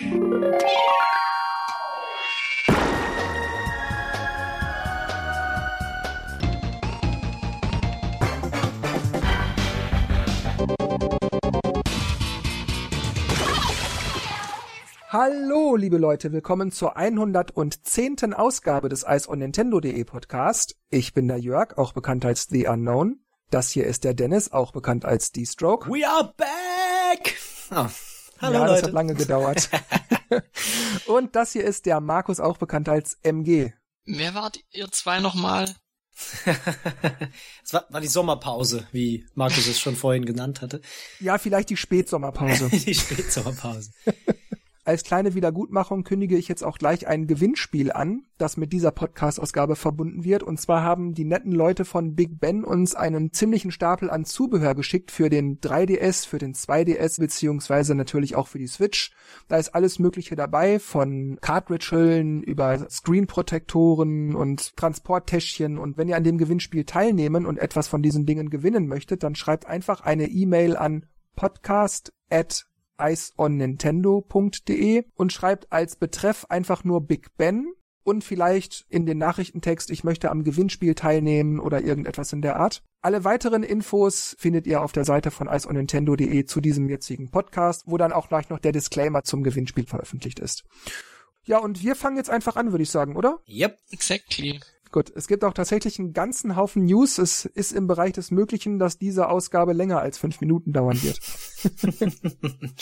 Hallo, liebe Leute, willkommen zur 110. Ausgabe des Ice on Nintendo.de Podcast. Ich bin der Jörg, auch bekannt als The Unknown. Das hier ist der Dennis, auch bekannt als D-Stroke. We are back! Oh. Hallo ja, Leute. das hat lange gedauert. Und das hier ist der Markus, auch bekannt als MG. Wer wart ihr zwei nochmal? Es war, war die Sommerpause, wie Markus es schon vorhin genannt hatte. Ja, vielleicht die Spätsommerpause. die Spätsommerpause. Als kleine Wiedergutmachung kündige ich jetzt auch gleich ein Gewinnspiel an, das mit dieser Podcast-Ausgabe verbunden wird. Und zwar haben die netten Leute von Big Ben uns einen ziemlichen Stapel an Zubehör geschickt für den 3DS, für den 2DS, beziehungsweise natürlich auch für die Switch. Da ist alles Mögliche dabei, von Cartridge-Hüllen über Screen-Protektoren und Transporttäschchen. Und wenn ihr an dem Gewinnspiel teilnehmen und etwas von diesen Dingen gewinnen möchtet, dann schreibt einfach eine E-Mail an podcast iceonnintendo.de und schreibt als Betreff einfach nur Big Ben und vielleicht in den Nachrichtentext, ich möchte am Gewinnspiel teilnehmen oder irgendetwas in der Art. Alle weiteren Infos findet ihr auf der Seite von iceonnintendo.de zu diesem jetzigen Podcast, wo dann auch gleich noch der Disclaimer zum Gewinnspiel veröffentlicht ist. Ja, und wir fangen jetzt einfach an, würde ich sagen, oder? Yep, exactly. Gut, es gibt auch tatsächlich einen ganzen Haufen News. Es ist im Bereich des Möglichen, dass diese Ausgabe länger als fünf Minuten dauern wird.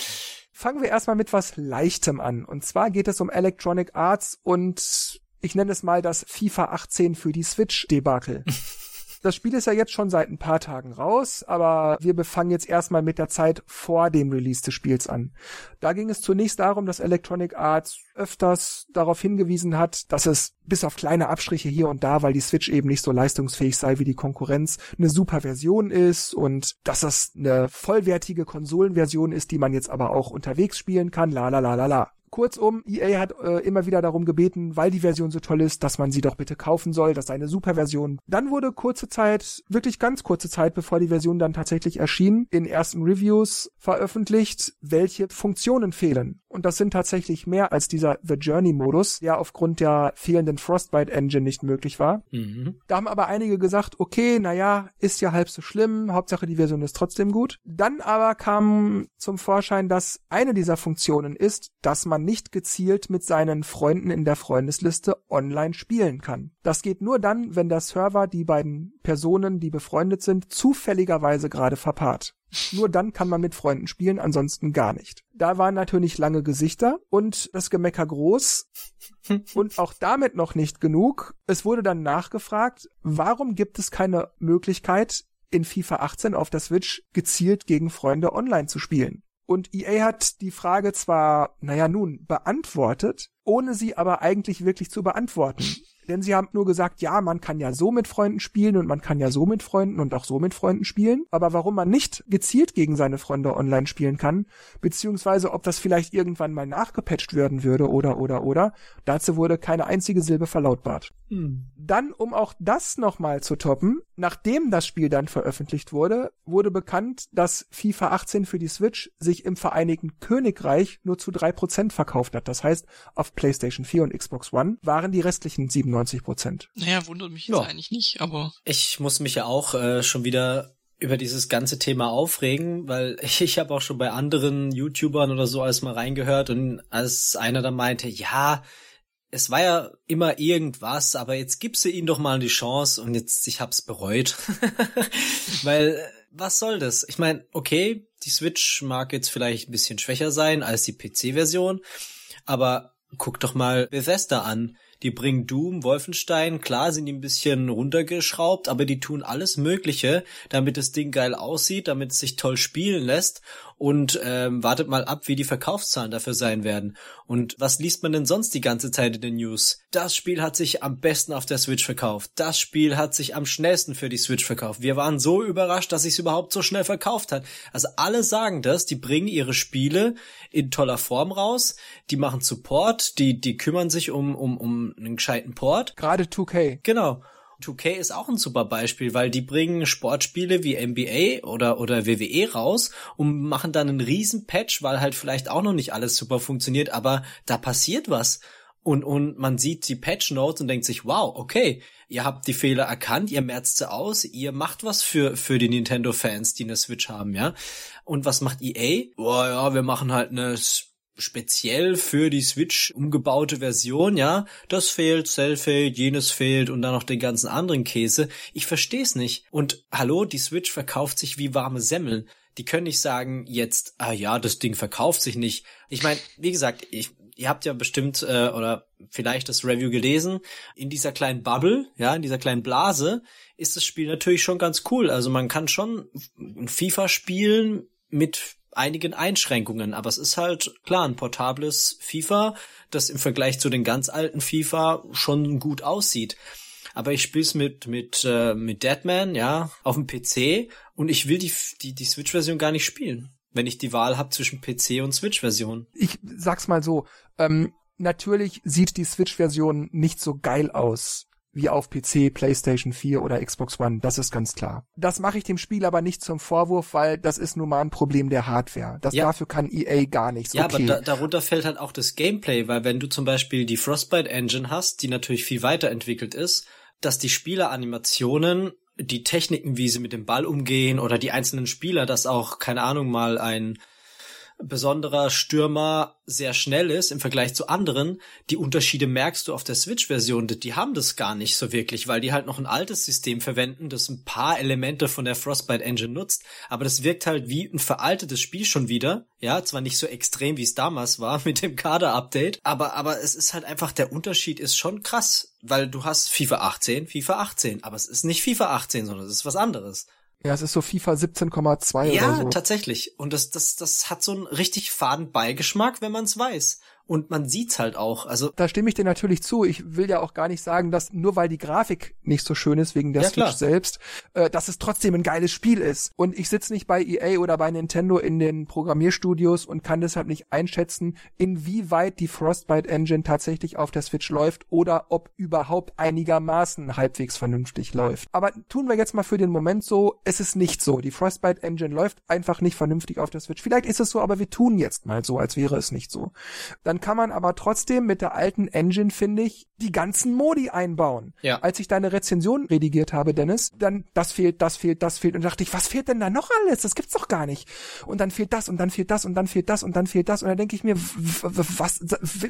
Fangen wir erstmal mit was Leichtem an. Und zwar geht es um Electronic Arts und ich nenne es mal das FIFA 18 für die Switch-Debakel. Das Spiel ist ja jetzt schon seit ein paar Tagen raus, aber wir befangen jetzt erstmal mit der Zeit vor dem Release des Spiels an. Da ging es zunächst darum, dass Electronic Arts öfters darauf hingewiesen hat, dass es bis auf kleine Abstriche hier und da, weil die Switch eben nicht so leistungsfähig sei wie die Konkurrenz, eine super Version ist und dass das eine vollwertige Konsolenversion ist, die man jetzt aber auch unterwegs spielen kann, la la la la la. Kurzum, EA hat äh, immer wieder darum gebeten, weil die Version so toll ist, dass man sie doch bitte kaufen soll. Das sei eine super Version. Dann wurde kurze Zeit, wirklich ganz kurze Zeit, bevor die Version dann tatsächlich erschien, in ersten Reviews veröffentlicht, welche Funktionen fehlen. Und das sind tatsächlich mehr als dieser The Journey Modus, der aufgrund der fehlenden Frostbite Engine nicht möglich war. Mhm. Da haben aber einige gesagt, okay, naja, ist ja halb so schlimm, Hauptsache die Version ist trotzdem gut. Dann aber kam zum Vorschein, dass eine dieser Funktionen ist, dass man nicht gezielt mit seinen Freunden in der Freundesliste online spielen kann. Das geht nur dann, wenn der Server die beiden Personen, die befreundet sind, zufälligerweise gerade verpaart. Nur dann kann man mit Freunden spielen, ansonsten gar nicht. Da waren natürlich lange Gesichter und das Gemecker groß. und auch damit noch nicht genug. Es wurde dann nachgefragt, warum gibt es keine Möglichkeit, in FIFA 18 auf der Switch gezielt gegen Freunde online zu spielen? Und EA hat die Frage zwar, naja nun, beantwortet, ohne sie aber eigentlich wirklich zu beantworten. Denn sie haben nur gesagt, ja, man kann ja so mit Freunden spielen und man kann ja so mit Freunden und auch so mit Freunden spielen. Aber warum man nicht gezielt gegen seine Freunde online spielen kann, beziehungsweise ob das vielleicht irgendwann mal nachgepatcht werden würde oder oder oder, dazu wurde keine einzige Silbe verlautbart. Dann, um auch das nochmal zu toppen, nachdem das Spiel dann veröffentlicht wurde, wurde bekannt, dass FIFA 18 für die Switch sich im Vereinigten Königreich nur zu drei Prozent verkauft hat. Das heißt, auf PlayStation 4 und Xbox One waren die restlichen 97 Prozent. Naja, wundert mich jetzt ja. eigentlich nicht, aber. Ich muss mich ja auch äh, schon wieder über dieses ganze Thema aufregen, weil ich, ich habe auch schon bei anderen YouTubern oder so alles mal reingehört und als einer da meinte, ja, es war ja immer irgendwas, aber jetzt gibst du ihnen doch mal die Chance und jetzt, ich hab's bereut. Weil, was soll das? Ich meine, okay, die Switch mag jetzt vielleicht ein bisschen schwächer sein als die PC-Version, aber guck doch mal Bethesda an. Die bringen Doom, Wolfenstein, klar sind die ein bisschen runtergeschraubt, aber die tun alles Mögliche, damit das Ding geil aussieht, damit es sich toll spielen lässt und ähm, wartet mal ab, wie die Verkaufszahlen dafür sein werden. Und was liest man denn sonst die ganze Zeit in den News? Das Spiel hat sich am besten auf der Switch verkauft. Das Spiel hat sich am schnellsten für die Switch verkauft. Wir waren so überrascht, dass sich überhaupt so schnell verkauft hat. Also alle sagen das, die bringen ihre Spiele in toller Form raus, die machen Support, die die kümmern sich um um um einen gescheiten Port. Gerade 2K. Genau. 2K ist auch ein super Beispiel, weil die bringen Sportspiele wie NBA oder, oder WWE raus und machen dann einen riesen Patch, weil halt vielleicht auch noch nicht alles super funktioniert, aber da passiert was. Und, und man sieht die Patch Notes und denkt sich, wow, okay, ihr habt die Fehler erkannt, ihr merzt sie aus, ihr macht was für, für die Nintendo-Fans, die eine Switch haben, ja. Und was macht EA? Boah, ja, wir machen halt eine speziell für die Switch umgebaute Version, ja, das fehlt, Cell fehlt, jenes fehlt und dann noch den ganzen anderen Käse. Ich versteh's nicht. Und hallo, die Switch verkauft sich wie warme Semmeln. Die können nicht sagen jetzt, ah ja, das Ding verkauft sich nicht. Ich meine, wie gesagt, ich, ihr habt ja bestimmt äh, oder vielleicht das Review gelesen. In dieser kleinen Bubble, ja, in dieser kleinen Blase ist das Spiel natürlich schon ganz cool. Also man kann schon ein FIFA spielen mit einigen Einschränkungen, aber es ist halt klar ein portables FIFA, das im Vergleich zu den ganz alten FIFA schon gut aussieht. Aber ich spiele es mit mit äh, mit Deadman, ja, auf dem PC und ich will die die die Switch-Version gar nicht spielen, wenn ich die Wahl habe zwischen PC und Switch-Version. Ich sag's mal so: ähm, Natürlich sieht die Switch-Version nicht so geil aus wie auf PC, PlayStation 4 oder Xbox One, das ist ganz klar. Das mache ich dem Spiel aber nicht zum Vorwurf, weil das ist nun mal ein Problem der Hardware. Das Ja. dafür kann EA gar nichts. Ja, okay. aber da, darunter fällt halt auch das Gameplay, weil wenn du zum Beispiel die Frostbite Engine hast, die natürlich viel weiterentwickelt ist, dass die Spieleranimationen, die Techniken, wie sie mit dem Ball umgehen oder die einzelnen Spieler, dass auch, keine Ahnung, mal ein besonderer Stürmer sehr schnell ist im Vergleich zu anderen, die Unterschiede merkst du auf der Switch-Version. Die haben das gar nicht so wirklich, weil die halt noch ein altes System verwenden, das ein paar Elemente von der Frostbite Engine nutzt, aber das wirkt halt wie ein veraltetes Spiel schon wieder. Ja, zwar nicht so extrem, wie es damals war mit dem Kader-Update, aber, aber es ist halt einfach, der Unterschied ist schon krass, weil du hast FIFA 18, FIFA 18, aber es ist nicht FIFA 18, sondern es ist was anderes. Ja, es ist so FIFA 17,2 Ja, oder so. tatsächlich. Und das, das, das hat so einen richtig faden Beigeschmack, wenn man es weiß. Und man sieht's halt auch. Also, Da stimme ich dir natürlich zu. Ich will ja auch gar nicht sagen, dass nur weil die Grafik nicht so schön ist wegen der Ja, Switch klar. selbst, äh, dass es trotzdem ein geiles Spiel ist. Und ich sitze nicht bei EA oder bei Nintendo in den Programmierstudios und kann deshalb nicht einschätzen, inwieweit die Frostbite Engine tatsächlich auf der Switch läuft oder ob überhaupt einigermaßen halbwegs vernünftig läuft. Aber tun wir jetzt mal für den Moment so, es ist nicht so. Die Frostbite Engine läuft einfach nicht vernünftig auf der Switch. Vielleicht ist es so, aber wir tun jetzt mal so, als wäre es nicht so. Dann kann man aber trotzdem mit der alten Engine, finde ich, die ganzen Modi einbauen. Ja. Als ich deine Rezension redigiert habe, Dennis, dann das fehlt, das fehlt, das fehlt und dachte ich, was fehlt denn da noch alles? Das gibt's doch gar nicht. Und dann fehlt das und dann fehlt das und dann fehlt das und dann fehlt das und dann denke ich mir, was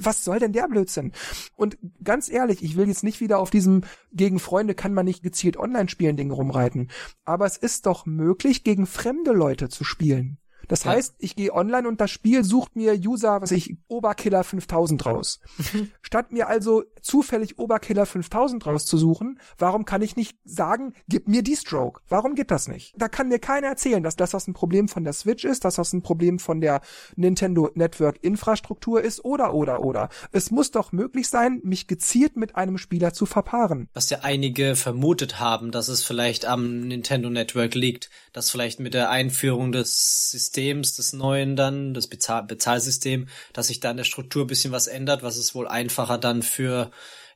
was soll denn der Blödsinn? Und ganz ehrlich, ich will jetzt nicht wieder auf diesem gegen Freunde kann man nicht gezielt online spielen Ding rumreiten, aber es ist doch möglich gegen fremde Leute zu spielen. Das Ja. heißt, ich gehe online und das Spiel sucht mir User, was ich, Oberkiller 5000 raus. Statt mir also zufällig Oberkiller 5000 rauszusuchen, warum kann ich nicht sagen, gib mir die Stroke? Warum geht das nicht? Da kann mir keiner erzählen, dass das was ein Problem von der Switch ist, dass das ein Problem von der Nintendo Network Infrastruktur ist oder oder oder. Es muss doch möglich sein, mich gezielt mit einem Spieler zu verpaaren. was ja einige vermutet haben, dass es vielleicht am Nintendo Network liegt, dass vielleicht mit der Einführung des Systems, des neuen dann, das Bezahl Bezahlsystem, dass sich da in der Struktur bisschen was ändert, was es wohl einfacher dann für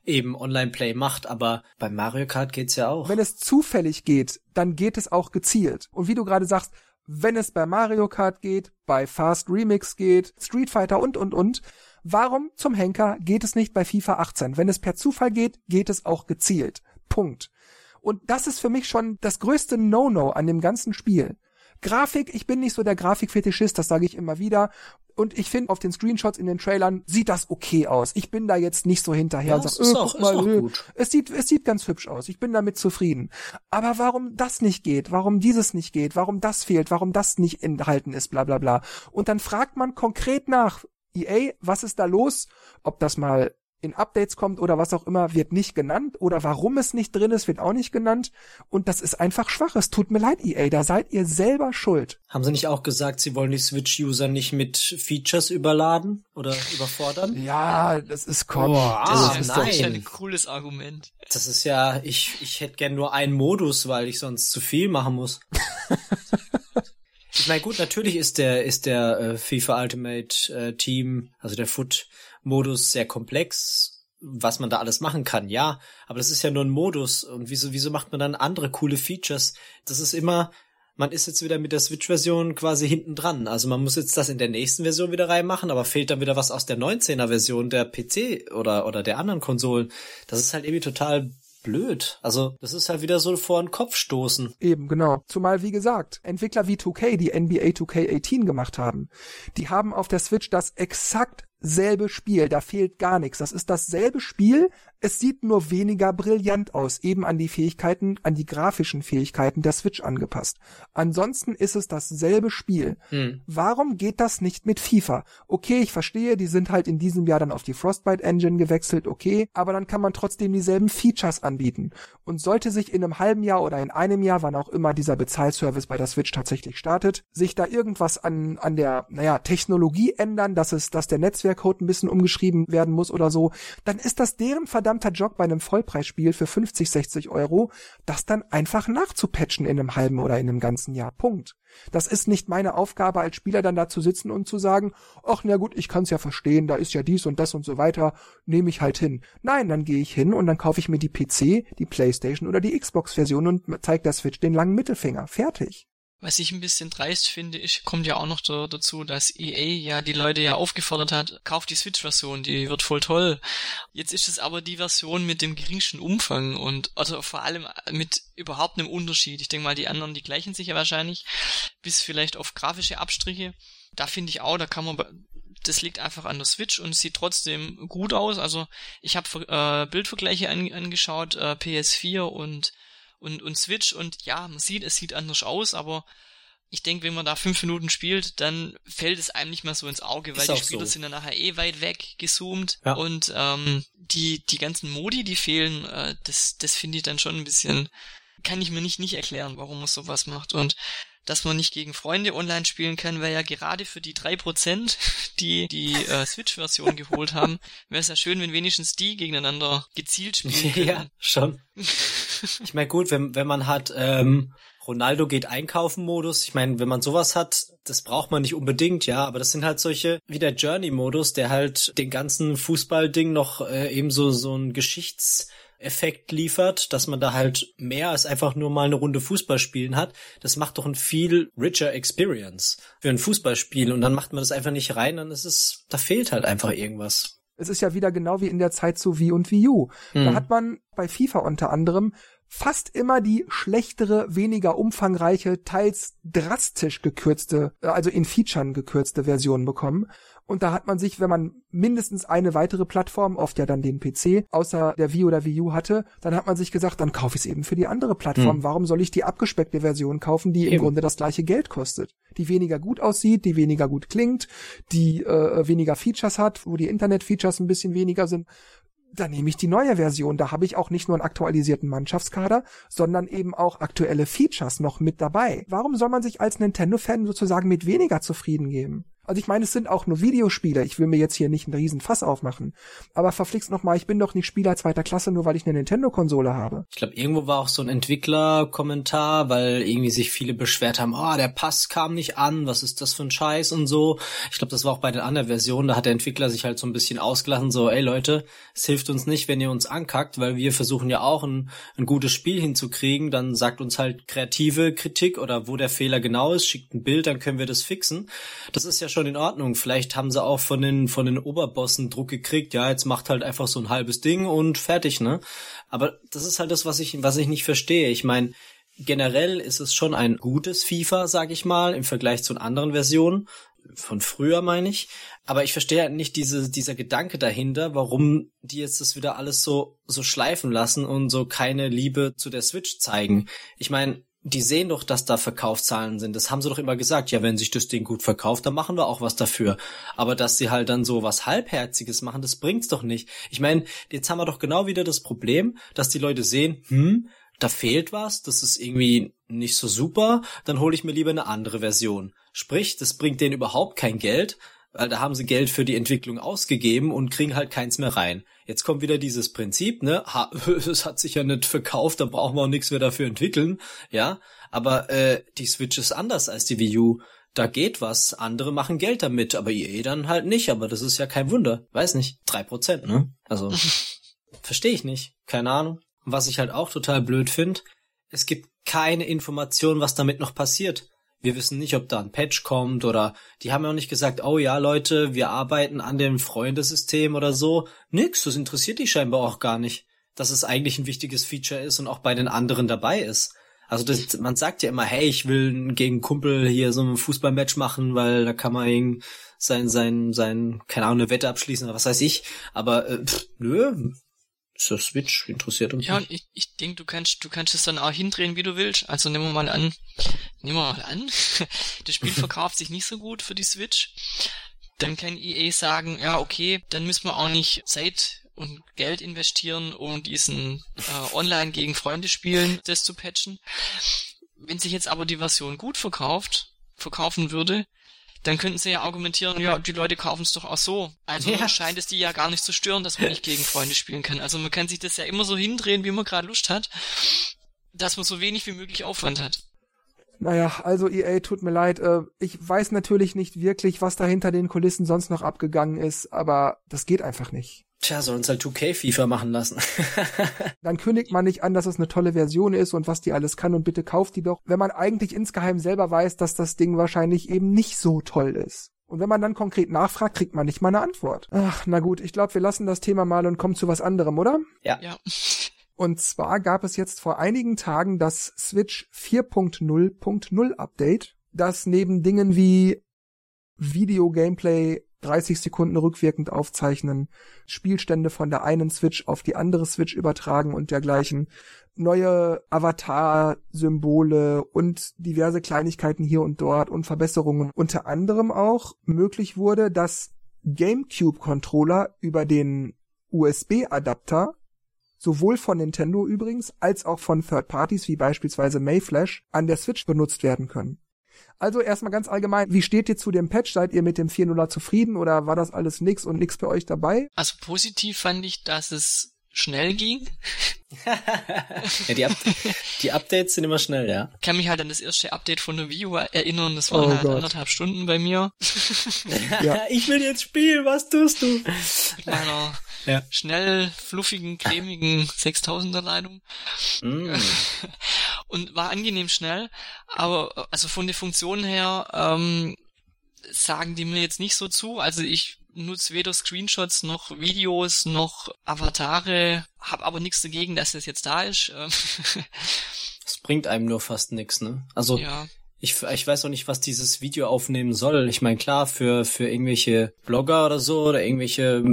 eben Online-Play macht, aber bei Mario Kart geht's ja auch. Wenn es zufällig geht, dann geht es auch gezielt. Und wie du gerade sagst, wenn es bei Mario Kart geht, bei Fast Remix geht, Street Fighter und, und, und, warum zum Henker geht es nicht bei FIFA 18? Wenn es per Zufall geht, geht es auch gezielt. Punkt. Und das ist für mich schon das größte No-No an dem ganzen Spiel. Grafik, ich bin nicht so der Grafikfetischist, das sage ich immer wieder. Und ich finde, auf den Screenshots in den Trailern sieht das okay aus. Ich bin da jetzt nicht so hinterher Ja, und es sag, ist äh, auch- ist auch äh, gut. es sieht, es sieht ganz hübsch aus. Ich bin damit zufrieden. Aber warum das nicht geht, warum dieses nicht geht, warum das fehlt, warum das nicht enthalten ist, bla bla bla. Und dann fragt man konkret nach, EA, was ist da los? Ob das mal in Updates kommt oder was auch immer, wird nicht genannt. Oder warum es nicht drin ist, wird auch nicht genannt. Und das ist einfach schwach. Es tut mir leid, EA, da seid ihr selber schuld. Haben sie nicht auch gesagt, sie wollen die Switch-User nicht mit Features überladen oder überfordern? Ja, das ist das ah, ist das doch, ist ja nein. ein cooles Argument. Das ist ja, ich, ich hätte gern nur einen Modus, weil ich sonst zu viel machen muss. ich meine, gut, natürlich ist der, ist der äh, FIFA Ultimate äh, Team, also der Foot-Modus sehr komplex, was man da alles machen kann, ja, aber das ist ja nur ein Modus und wieso, wieso macht man dann andere coole Features? Das ist immer, man ist jetzt wieder mit der Switch-Version quasi hinten dran. Also man muss jetzt das in der nächsten Version wieder reinmachen, aber fehlt dann wieder was aus der 19er-Version der PC oder, oder der anderen Konsolen. Das ist halt irgendwie total blöd. Also, das ist halt wieder so vor den Kopf stoßen. Eben, genau. Zumal, wie gesagt, Entwickler wie 2K, die NBA 2K18 gemacht haben, die haben auf der Switch das exakt selbe Spiel, da fehlt gar nichts. Das ist dasselbe Spiel, es sieht nur weniger brillant aus, eben an die Fähigkeiten, an die grafischen Fähigkeiten der Switch angepasst. Ansonsten ist es dasselbe Spiel. Hm. Warum geht das nicht mit FIFA? Okay, ich verstehe, die sind halt in diesem Jahr dann auf die Frostbite Engine gewechselt, okay, aber dann kann man trotzdem dieselben Features anbieten. Und sollte sich in einem halben Jahr oder in einem Jahr, wann auch immer dieser Bezahlservice bei der Switch tatsächlich startet, sich da irgendwas an, an der, naja, Technologie ändern, dass es, dass der Netzwerkcode ein bisschen umgeschrieben werden muss oder so, dann ist das deren verdammt verdammter Job bei einem Vollpreisspiel für 50, 60 Euro, das dann einfach nachzupatchen in einem halben oder in einem ganzen Jahr. Punkt. Das ist nicht meine Aufgabe als Spieler dann da zu sitzen und zu sagen, ach na gut, ich kann's ja verstehen, da ist ja dies und das und so weiter, nehme ich halt hin. Nein, dann gehe ich hin und dann kaufe ich mir die PC, die Playstation oder die Xbox Version und zeige der Switch den langen Mittelfinger. Fertig. Was ich ein bisschen dreist finde, ich, kommt ja auch noch da, dazu, dass EA ja die Leute ja aufgefordert hat, kauft die Switch-Version, die wird voll toll. Jetzt ist es aber die Version mit dem geringsten Umfang und also vor allem mit überhaupt einem Unterschied. Ich denke mal, die anderen, die gleichen sich ja wahrscheinlich, bis vielleicht auf grafische Abstriche. Da finde ich auch, da kann man das liegt einfach an der Switch und sieht trotzdem gut aus. Also ich habe äh, Bildvergleiche an, angeschaut, äh, PS4 und und, und Switch und ja, man sieht, es sieht anders aus, aber ich denke, wenn man da fünf Minuten spielt, dann fällt es einem nicht mehr so ins Auge, weil die Spieler so. sind dann nachher eh weit weg gezoomt ja. und ähm, die, die ganzen Modi, die fehlen, äh, das, das finde ich dann schon ein bisschen, kann ich mir nicht, nicht erklären, warum man sowas macht und dass man nicht gegen Freunde online spielen kann, weil ja gerade für die drei Prozent, die die äh, Switch-Version geholt haben, wäre es ja schön, wenn wenigstens die gegeneinander gezielt spielen können. Ja, schon. ich meine, gut, wenn, wenn man hat ähm, Ronaldo geht einkaufen Modus, ich meine, wenn man sowas hat, das braucht man nicht unbedingt, ja, aber das sind halt solche, wie der Journey-Modus, der halt den ganzen Fußballding noch äh, eben so, so ein Geschichts- Effekt liefert, dass man da halt mehr als einfach nur mal eine Runde Fußball spielen hat. Das macht doch ein viel richer Experience für ein Fußballspiel und dann macht man das einfach nicht rein, dann ist es, da fehlt halt einfach irgendwas. Es ist ja wieder genau wie in der Zeit zu Wii und Wii U. Hm. Da hat man bei FIFA unter anderem fast immer die schlechtere, weniger umfangreiche, teils drastisch gekürzte, also in Featuren gekürzte Version bekommen. Und da hat man sich, wenn man mindestens eine weitere Plattform, oft ja dann den PC, außer der Wii oder Wii U hatte, dann hat man sich gesagt, dann kaufe ich es eben für die andere Plattform. Hm. Warum soll ich die abgespeckte Version kaufen, die eben. im Grunde das gleiche Geld kostet? Die weniger gut aussieht, die weniger gut klingt, die äh, weniger Features hat, wo die Internet-Features ein bisschen weniger sind dann nehme ich die neue Version. Da habe ich auch nicht nur einen aktualisierten Mannschaftskader, sondern eben auch aktuelle Features noch mit dabei. Warum soll man sich als Nintendo-Fan sozusagen mit weniger zufrieden geben? Also ich meine, es sind auch nur Videospiele. Ich will mir jetzt hier nicht einen riesen Fass aufmachen. Aber verflixt nochmal, ich bin doch nicht Spieler zweiter Klasse, nur weil ich eine Nintendo-Konsole habe. Ich glaube, irgendwo war auch so ein Entwickler-Kommentar, weil irgendwie sich viele beschwert haben, oh, der Pass kam nicht an, was ist das für ein Scheiß und so. Ich glaube, das war auch bei den anderen Versionen, da hat der Entwickler sich halt so ein bisschen ausgelassen, so, ey Leute, es hilft uns nicht, wenn ihr uns ankackt, weil wir versuchen ja auch ein, ein gutes Spiel hinzukriegen, dann sagt uns halt kreative Kritik oder wo der Fehler genau ist, schickt ein Bild, dann können wir das fixen. Das ist ja schon in Ordnung. Vielleicht haben sie auch von den, von den Oberbossen Druck gekriegt. Ja, jetzt macht halt einfach so ein halbes Ding und fertig, ne? Aber das ist halt das, was ich, was ich nicht verstehe. Ich meine, generell ist es schon ein gutes FIFA, sag ich mal, im Vergleich zu anderen Versionen. Von früher meine ich. Aber ich verstehe halt nicht diese, dieser Gedanke dahinter, warum die jetzt das wieder alles so, so schleifen lassen und so keine Liebe zu der Switch zeigen. Ich meine, die sehen doch, dass da Verkaufszahlen sind. Das haben sie doch immer gesagt. Ja, wenn sich das Ding gut verkauft, dann machen wir auch was dafür. Aber dass sie halt dann so was Halbherziges machen, das bringt's doch nicht. Ich meine, jetzt haben wir doch genau wieder das Problem, dass die Leute sehen, hm, da fehlt was, das ist irgendwie nicht so super, dann hole ich mir lieber eine andere Version. Sprich, das bringt denen überhaupt kein Geld, weil da haben sie Geld für die Entwicklung ausgegeben und kriegen halt keins mehr rein. Jetzt kommt wieder dieses Prinzip, ne? Ha, es hat sich ja nicht verkauft, da brauchen wir auch nichts mehr dafür entwickeln, ja. Aber äh, die Switch ist anders als die Wii U. Da geht was, andere machen Geld damit, aber EA dann halt nicht, aber das ist ja kein Wunder. Weiß nicht, drei Prozent, ne? Also. Verstehe ich nicht. Keine Ahnung. Was ich halt auch total blöd finde, es gibt keine Information, was damit noch passiert. Wir wissen nicht, ob da ein Patch kommt oder die haben ja auch nicht gesagt, oh ja, Leute, wir arbeiten an dem Freundesystem oder so. Nix, das interessiert die scheinbar auch gar nicht, dass es eigentlich ein wichtiges Feature ist und auch bei den anderen dabei ist. Also das, man sagt ja immer, hey, ich will gegen Kumpel hier so ein Fußballmatch machen, weil da kann man sein, sein, sein, keine Ahnung, eine Wette abschließen oder was weiß ich. Aber äh, pff, nö, ist der Switch interessiert uns Ja, nicht. und ich, ich denke, du kannst, du kannst es dann auch hindrehen, wie du willst. Also nehmen wir mal an, nehmen wir mal an, das Spiel verkauft sich nicht so gut für die Switch. Dann kann EA sagen, ja, okay, dann müssen wir auch nicht Zeit und Geld investieren, um diesen äh, Online gegen Freunde spielen, das zu patchen. Wenn sich jetzt aber die Version gut verkauft, verkaufen würde, dann könnten sie ja argumentieren, ja, die Leute kaufen es doch auch so. Also Ja. scheint es die ja gar nicht zu stören, dass man nicht gegen Freunde spielen kann. Also man kann sich das ja immer so hindrehen, wie man gerade Lust hat, dass man so wenig wie möglich Aufwand hat. Naja, also EA, tut mir leid. Äh, ich weiß natürlich nicht wirklich, was da hinter den Kulissen sonst noch abgegangen ist, aber das geht einfach nicht. Tja, sollen uns halt 2K FIFA machen lassen. Dann kündigt man nicht an, dass es eine tolle Version ist und was die alles kann und bitte kauft die doch, wenn man eigentlich insgeheim selber weiß, dass das Ding wahrscheinlich eben nicht so toll ist. Und wenn man dann konkret nachfragt, kriegt man nicht mal eine Antwort. Ach, na gut, ich glaube, wir lassen das Thema mal und kommen zu was anderem, oder? Ja. Und zwar gab es jetzt vor einigen Tagen das Switch 4.0.0 Update, das neben Dingen wie Video-Gameplay 30 Sekunden rückwirkend aufzeichnen, Spielstände von der einen Switch auf die andere Switch übertragen und dergleichen, neue Avatar-Symbole und diverse Kleinigkeiten hier und dort und Verbesserungen unter anderem auch möglich wurde, dass GameCube-Controller über den USB-Adapter sowohl von Nintendo übrigens als auch von Third Parties wie beispielsweise Mayflash an der Switch benutzt werden können. Also erstmal ganz allgemein, wie steht ihr zu dem Patch? Seid ihr mit dem 4.0er zufrieden oder war das alles nix und nix bei euch dabei? Also positiv fand ich, dass es schnell ging. ja, die, Up die Updates sind immer schnell, ja. Ich kann mich halt an das erste Update von der Wii U erinnern, das waren Oh halt Gott. anderthalb Stunden bei mir. Ja. ich will jetzt spielen, was tust du? Mit meiner Ja. schnell, fluffigen, cremigen 6000er Leitung. Mm. und war angenehm schnell, aber also von der Funktion her ähm, sagen die mir jetzt nicht so zu. Also ich nutze weder Screenshots noch Videos noch Avatare, hab aber nichts dagegen, dass das jetzt da ist. Ähm, Das bringt einem nur fast nix, ne? Also ja, ich, ich weiß auch nicht, was dieses Video aufnehmen soll. Ich meine, klar, für, für irgendwelche Blogger oder so oder irgendwelche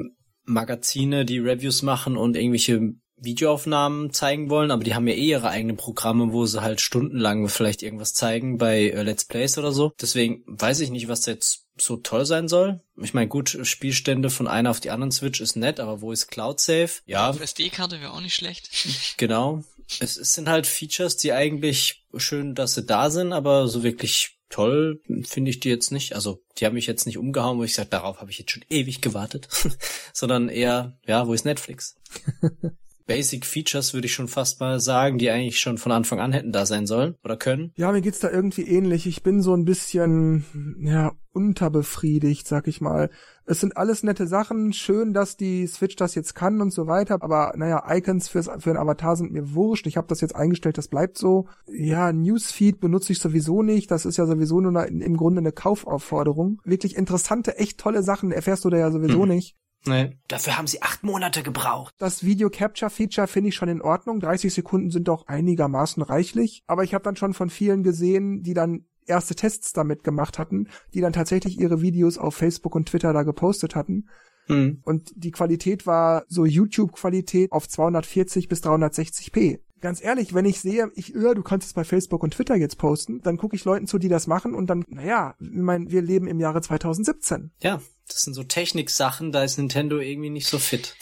Magazine, die Reviews machen und irgendwelche Videoaufnahmen zeigen wollen, aber die haben ja eh ihre eigenen Programme, wo sie halt stundenlang vielleicht irgendwas zeigen bei äh, Let's Plays oder so. Deswegen weiß ich nicht, was jetzt so toll sein soll. Ich meine, gut, Spielstände von einer auf die anderen Switch ist nett, aber wo ist Cloud Save? Ja, auf SD-Karte wäre auch nicht schlecht. Genau. Es, es sind halt Features, die eigentlich schön, dass sie da sind, aber so wirklich toll finde ich die jetzt nicht. Also die haben mich jetzt nicht umgehauen, wo ich sage, darauf habe ich jetzt schon ewig gewartet, sondern eher, ja, wo ist Netflix? Basic Features würde ich schon fast mal sagen, die eigentlich schon von Anfang an hätten da sein sollen oder können. Ja, mir geht's da irgendwie ähnlich. Ich bin so ein bisschen, ja, unterbefriedigt, sag ich mal. Es sind alles nette Sachen. Schön, dass die Switch das jetzt kann und so weiter. Aber naja, Icons fürs, für ein Avatar sind mir wurscht. Ich habe das jetzt eingestellt, das bleibt so. Ja, Newsfeed benutze ich sowieso nicht. Das ist ja sowieso nur eine, im Grunde eine Kaufaufforderung. Wirklich interessante, echt tolle Sachen erfährst du da ja sowieso Hm. nicht. Nee. Dafür haben sie acht Monate gebraucht. Das Video Capture Feature finde ich schon in Ordnung. 30 Sekunden sind doch einigermaßen reichlich. Aber ich habe dann schon von vielen gesehen, die dann erste Tests damit gemacht hatten, die dann tatsächlich ihre Videos auf Facebook und Twitter da gepostet hatten. Hm. Und die Qualität war so YouTube-Qualität auf 240 bis 360p. Ganz ehrlich, wenn ich sehe, ich, ja, du kannst es bei Facebook und Twitter jetzt posten, dann gucke ich Leuten zu, die das machen und dann, naja, ich mein, wir leben im Jahre 2017. Ja, das sind so Techniksachen, da ist Nintendo irgendwie nicht so fit.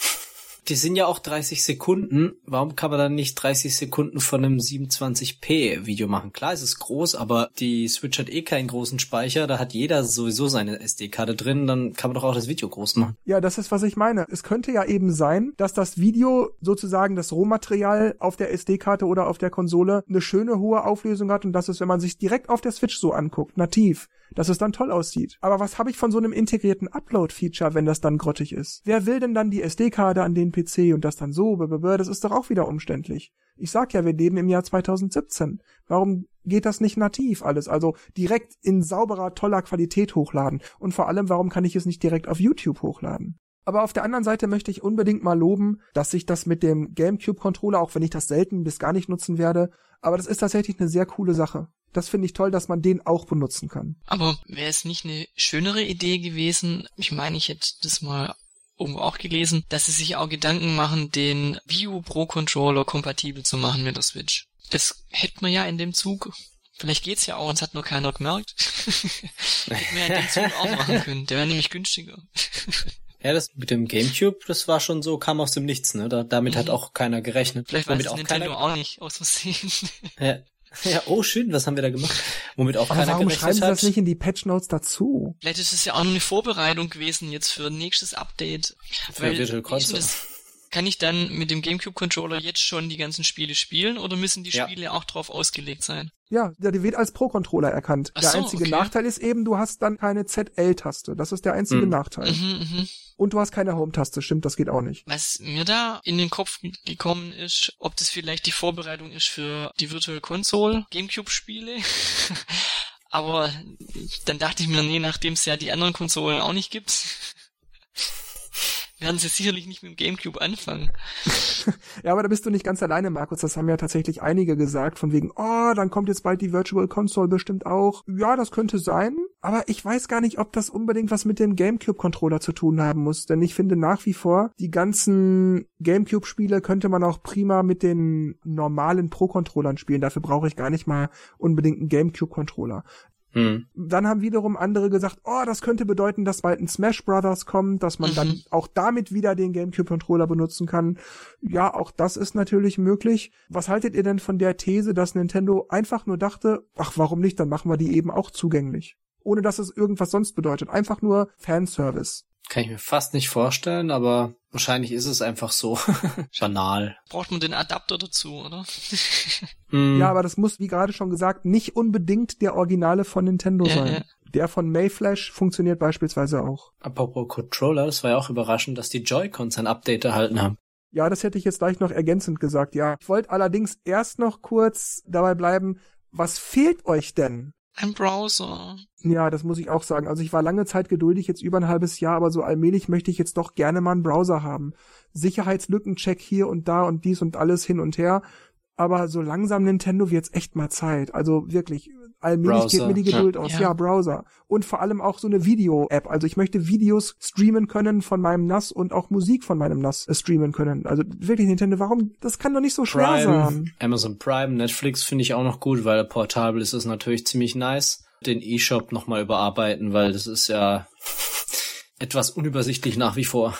Die sind ja auch 30 Sekunden. Warum kann man dann nicht 30 Sekunden von einem 27p Video machen? Klar, es ist groß, aber die Switch hat eh keinen großen Speicher. Da hat jeder sowieso seine SD-Karte drin. Dann kann man doch auch das Video groß machen. Ja, das ist, was ich meine. Es könnte ja eben sein, dass das Video sozusagen das Rohmaterial auf der SD-Karte oder auf der Konsole eine schöne hohe Auflösung hat und dass es, wenn man sich direkt auf der Switch so anguckt, nativ, dass es dann toll aussieht. Aber was habe ich von so einem integrierten Upload-Feature, wenn das dann grottig ist? Wer will denn dann die SD-Karte an den PC und das dann so, das ist doch auch wieder umständlich. Ich sag ja, wir leben im Jahr 2017. Warum geht das nicht nativ alles? Also direkt in sauberer, toller Qualität hochladen. Und vor allem, warum kann ich es nicht direkt auf YouTube hochladen? Aber auf der anderen Seite möchte ich unbedingt mal loben, dass sich das mit dem GameCube-Controller, auch wenn ich das selten bis gar nicht nutzen werde, aber das ist tatsächlich eine sehr coole Sache. Das finde ich toll, dass man den auch benutzen kann. Aber wäre es nicht eine schönere Idee gewesen? Ich meine, ich hätte das mal irgendwo auch gelesen, dass sie sich auch Gedanken machen, den Wii U Pro Controller kompatibel zu machen mit der Switch. Das hätte man ja in dem Zug. Vielleicht geht's ja auch, und es hat nur keiner gemerkt. hätten wir ja in dem Zug auch machen können. Der wäre nämlich günstiger. Ja, das mit dem Gamecube, das war schon so, kam aus dem Nichts, ne? Da, damit mhm. hat auch keiner gerechnet. Vielleicht damit weiß auch Nintendo keiner... auch nicht aus Versehen. Ja. Ja, oh schön, was haben wir da gemacht? Womit auch Aber keiner warum schreiben Sie das nicht in die Patch Notes dazu? Vielleicht ist es ja auch nur eine Vorbereitung gewesen jetzt für nächstes Update. Für weil Virtual Console. Kann ich dann mit dem GameCube Controller jetzt schon die ganzen Spiele spielen oder müssen die Spiele ja. auch drauf ausgelegt sein? Ja, der wird als Pro-Controller erkannt. Ach der so, einzige okay. Nachteil ist eben, du hast dann keine ZL-Taste. Das ist der einzige Mhm. Nachteil. Mhm, mhm. Und du hast keine Home-Taste. Stimmt, das geht auch nicht. Was mir da in den Kopf gekommen ist, ob das vielleicht die Vorbereitung ist für die Virtual Console GameCube Spiele. Aber dann dachte ich mir, nee, nachdem es ja die anderen Konsolen auch nicht gibt, werden sie sicherlich nicht mit dem GameCube anfangen. Ja, aber da bist du nicht ganz alleine, Markus. Das haben ja tatsächlich einige gesagt, von wegen, oh, dann kommt jetzt bald die Virtual Console bestimmt auch. Ja, das könnte sein. Aber ich weiß gar nicht, ob das unbedingt was mit dem GameCube-Controller zu tun haben muss. Denn ich finde nach wie vor, die ganzen GameCube-Spiele könnte man auch prima mit den normalen Pro-Controllern spielen. Dafür brauche ich gar nicht mal unbedingt einen GameCube-Controller. Hm. Dann haben wiederum andere gesagt, oh, das könnte bedeuten, dass bald ein Smash Brothers kommt, dass man Mhm. dann auch damit wieder den GameCube-Controller benutzen kann. Ja, auch das ist natürlich möglich. Was haltet ihr denn von der These, dass Nintendo einfach nur dachte, ach, warum nicht, dann machen wir die eben auch zugänglich? Ohne dass es irgendwas sonst bedeutet. Einfach nur Fanservice. Kann ich mir fast nicht vorstellen, aber wahrscheinlich ist es einfach so banal. Braucht man den Adapter dazu, oder? Hm. Ja, aber das muss, wie gerade schon gesagt, nicht unbedingt der Originale von Nintendo Ja, sein. ja. Der von Mayflash funktioniert beispielsweise auch. Apropos Controller, das war ja auch überraschend, dass die Joy-Cons ein Update erhalten haben. Ja, das hätte ich jetzt gleich noch ergänzend gesagt, ja. Ich wollte allerdings erst noch kurz dabei bleiben, was fehlt euch denn? Ein Browser. Ja, das muss ich auch sagen. Also ich war lange Zeit geduldig, jetzt über ein halbes Jahr, aber so allmählich möchte ich jetzt doch gerne mal einen Browser haben. Sicherheitslückencheck hier und da und dies und alles hin und her. Aber so langsam Nintendo wird's echt mal Zeit. Also wirklich, allmählich Browser, geht mir die Geduld aus. Ja. Ja. Browser. Und vor allem auch so eine Video-App. Also ich möchte Videos streamen können von meinem NAS und auch Musik von meinem NAS äh, streamen können. Also wirklich, Nintendo, warum? Das kann doch nicht so schwer Prime, sein. Amazon Prime, Netflix finde ich auch noch gut, weil portabel ist es natürlich ziemlich nice. Den eShop nochmal überarbeiten, weil das ist ja etwas unübersichtlich nach wie vor.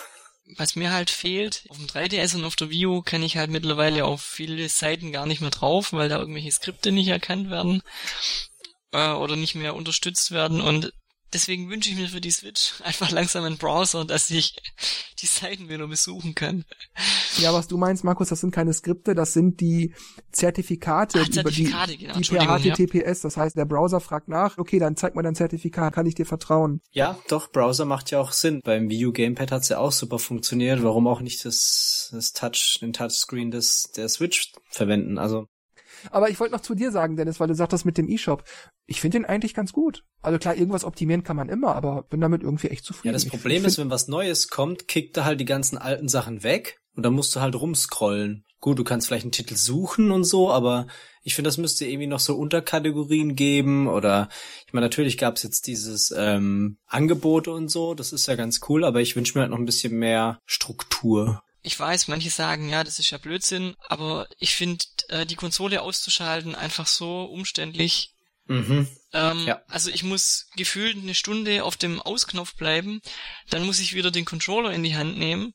Was mir halt fehlt, auf dem 3DS und auf der Wii U kann ich halt mittlerweile auf viele Seiten gar nicht mehr drauf, weil da irgendwelche Skripte nicht erkannt werden äh, oder nicht mehr unterstützt werden und deswegen wünsche ich mir für die Switch einfach langsam einen Browser, dass ich die Seiten wieder besuchen kann. Ja, was du meinst, Markus, das sind keine Skripte, das sind die Zertifikate, Ach, Zertifikate, über die, genau, die per HTTPS. Das heißt, der Browser fragt nach, okay, dann zeig mal dein Zertifikat, kann ich dir vertrauen? Ja, doch, Browser macht ja auch Sinn. Beim Wii U Gamepad hat's ja auch super funktioniert. Warum auch nicht das, das Touch, den Touchscreen des, der Switch verwenden? Also, Aber ich wollte noch zu dir sagen, Dennis, weil du sagtest mit dem E-Shop. Ich finde den eigentlich ganz gut. Also klar, irgendwas optimieren kann man immer, aber bin damit irgendwie echt zufrieden. ja, das Problem ist, wenn was Neues kommt, kickt er halt die ganzen alten Sachen weg und dann musst du halt rumscrollen. Gut, du kannst vielleicht einen Titel suchen und so, aber ich finde, das müsste irgendwie noch so Unterkategorien geben oder ich meine, natürlich gab's jetzt dieses ähm, Angebote und so, das ist ja ganz cool, aber ich wünsche mir halt noch ein bisschen mehr Struktur. Ich weiß, manche sagen, ja, das ist ja Blödsinn, aber ich finde, äh, die Konsole auszuschalten einfach so umständlich. Mhm. Ähm, Ja. Also ich muss gefühlt eine Stunde auf dem Ausknopf bleiben, dann muss ich wieder den Controller in die Hand nehmen,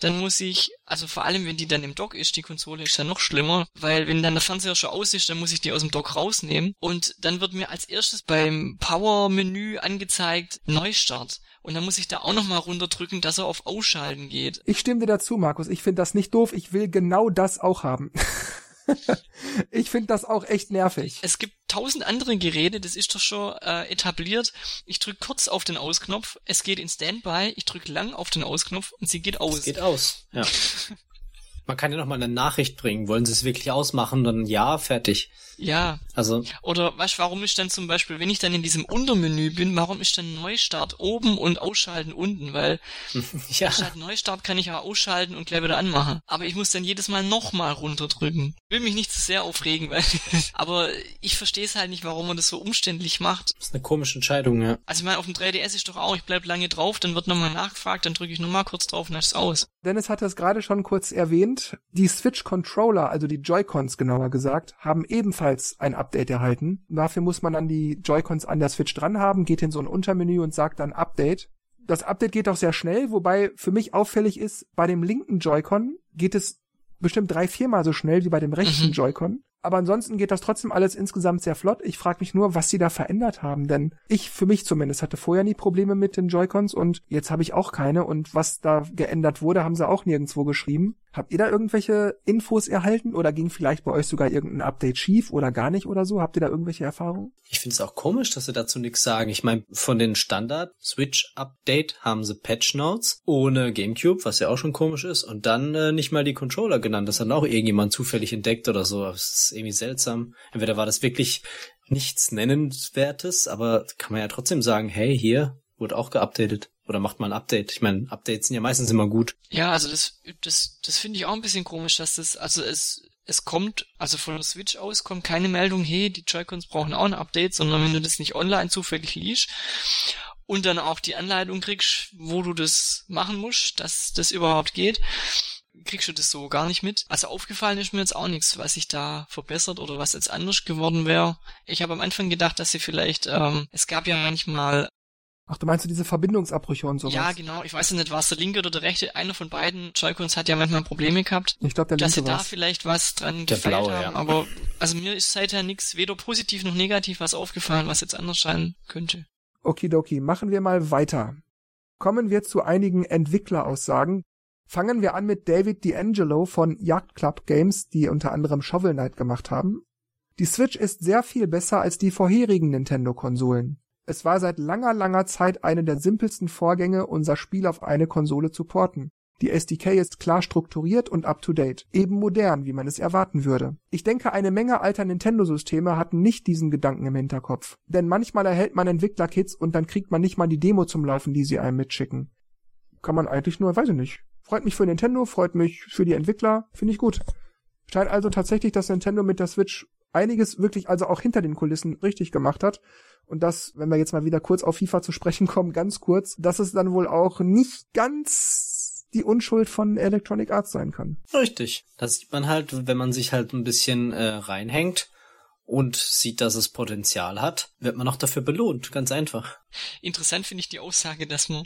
dann muss ich, also vor allem wenn die dann im Dock ist, die Konsole ist ja noch schlimmer, weil wenn dann der Fernseher schon aus ist, dann muss ich die aus dem Dock rausnehmen und dann wird mir als erstes beim Power-Menü angezeigt Neustart und dann muss ich da auch nochmal runterdrücken, dass er auf Ausschalten geht. Ich stimme dir dazu, Markus. Ich finde das nicht doof. Ich will genau das auch haben. ich finde das auch echt nervig. Es gibt tausend andere Geräte, das ist doch schon äh, etabliert. Ich drücke kurz auf den Ausknopf, es geht in Standby, ich drücke lang auf den Ausknopf und sie geht aus. Es geht aus, ja. Man kann ja noch mal eine Nachricht bringen. Wollen Sie es wirklich ausmachen? Dann ja, fertig. Ja. Also. Oder weißt, warum ist dann zum Beispiel, wenn ich dann in diesem Untermenü bin, warum ist dann Neustart oben und Ausschalten unten? Weil ja. statt Neustart kann ich ja ausschalten und gleich wieder anmachen. Aber ich muss dann jedes Mal nochmal runterdrücken. Will mich nicht zu sehr aufregen, weil. aber ich verstehe es halt nicht, warum man das so umständlich macht. Das ist eine komische Entscheidung, ja. Also ich meine, auf dem 3DS ist doch auch, ich bleib lange drauf, dann wird nochmal nachgefragt, dann drücke ich nochmal kurz drauf und dann ist es aus. Dennis hatte es gerade schon kurz erwähnt. Die Switch Controller, also die Joy-Cons genauer gesagt, haben ebenfalls ein Update erhalten. Dafür muss man dann die Joy-Cons an der Switch dran haben, geht in so ein Untermenü und sagt dann Update. Das Update geht auch sehr schnell, wobei für mich auffällig ist, bei dem linken Joy-Con geht es bestimmt drei, viermal so schnell wie bei dem rechten mhm. Joy-Con. Aber ansonsten geht das trotzdem alles insgesamt sehr flott. Ich frage mich nur, was sie da verändert haben, denn ich für mich zumindest hatte vorher nie Probleme mit den Joy-Cons und jetzt habe ich auch keine und was da geändert wurde, haben sie auch nirgendwo geschrieben. Habt ihr da irgendwelche Infos erhalten oder ging vielleicht bei euch sogar irgendein Update schief oder gar nicht oder so? Habt ihr da irgendwelche Erfahrungen? Ich finde es auch komisch, dass sie dazu nichts sagen. Ich meine, von den Standard Switch Update haben sie Patch Notes ohne GameCube, was ja auch schon komisch ist, und dann äh, nicht mal die Controller genannt. Das hat auch irgendjemand zufällig entdeckt oder so. Das ist irgendwie seltsam. Entweder war das wirklich nichts Nennenswertes, aber kann man ja trotzdem sagen, hey, hier wurde auch geupdatet. Oder macht mal ein Update. Ich meine, Updates sind ja meistens immer gut. Ja, also das, das, das finde ich auch ein bisschen komisch, dass das, also es, es kommt, also von der Switch aus kommt keine Meldung, hey, die Joy-Cons brauchen auch ein Update, sondern wenn du das nicht online zufällig liest und dann auch die Anleitung kriegst, wo du das machen musst, dass das überhaupt geht, kriegst du das so gar nicht mit. Also aufgefallen ist mir jetzt auch nichts, was sich da verbessert oder was jetzt anders geworden wäre. Ich habe am Anfang gedacht, dass sie vielleicht, ähm, es gab ja manchmal Ach, du meinst du diese Verbindungsabbrüche und sowas? Ja, genau. Ich weiß nicht, war es der linke oder der rechte? Einer von beiden Joy-Cons hat ja manchmal Probleme gehabt. Ich glaube, der linke Dass sie war's. da vielleicht was dran der blaue, haben. Ja. Aber also mir ist seither nichts, weder positiv noch negativ was aufgefallen, was jetzt anders sein könnte. Okidoki, machen wir mal weiter. Kommen wir zu einigen Entwickleraussagen. Fangen wir an mit David D'Angelo von Yacht Club Games, die unter anderem Shovel Knight gemacht haben. Die Switch ist sehr viel besser als die vorherigen Nintendo-Konsolen. Es war seit langer, langer Zeit eine der simpelsten Vorgänge, unser Spiel auf eine Konsole zu porten. Die SDK ist klar strukturiert und up-to-date, eben modern, wie man es erwarten würde. Ich denke, eine Menge alter Nintendo-Systeme hatten nicht diesen Gedanken im Hinterkopf. Denn manchmal erhält man Entwicklerkits und dann kriegt man nicht mal die Demo zum Laufen, die sie einem mitschicken. Kann man eigentlich nur, weiß ich nicht. Freut mich für Nintendo, freut mich für die Entwickler, finde ich gut. Scheint also tatsächlich, dass Nintendo mit der Switch einiges wirklich also auch hinter den Kulissen richtig gemacht hat. Und das, wenn wir jetzt mal wieder kurz auf FIFA zu sprechen kommen, ganz kurz, dass es dann wohl auch nicht ganz die Unschuld von Electronic Arts sein kann. Richtig. Das sieht man halt, wenn man sich halt ein bisschen äh, reinhängt und sieht, dass es Potenzial hat, wird man auch dafür belohnt. Ganz einfach. Interessant finde ich die Aussage, dass man,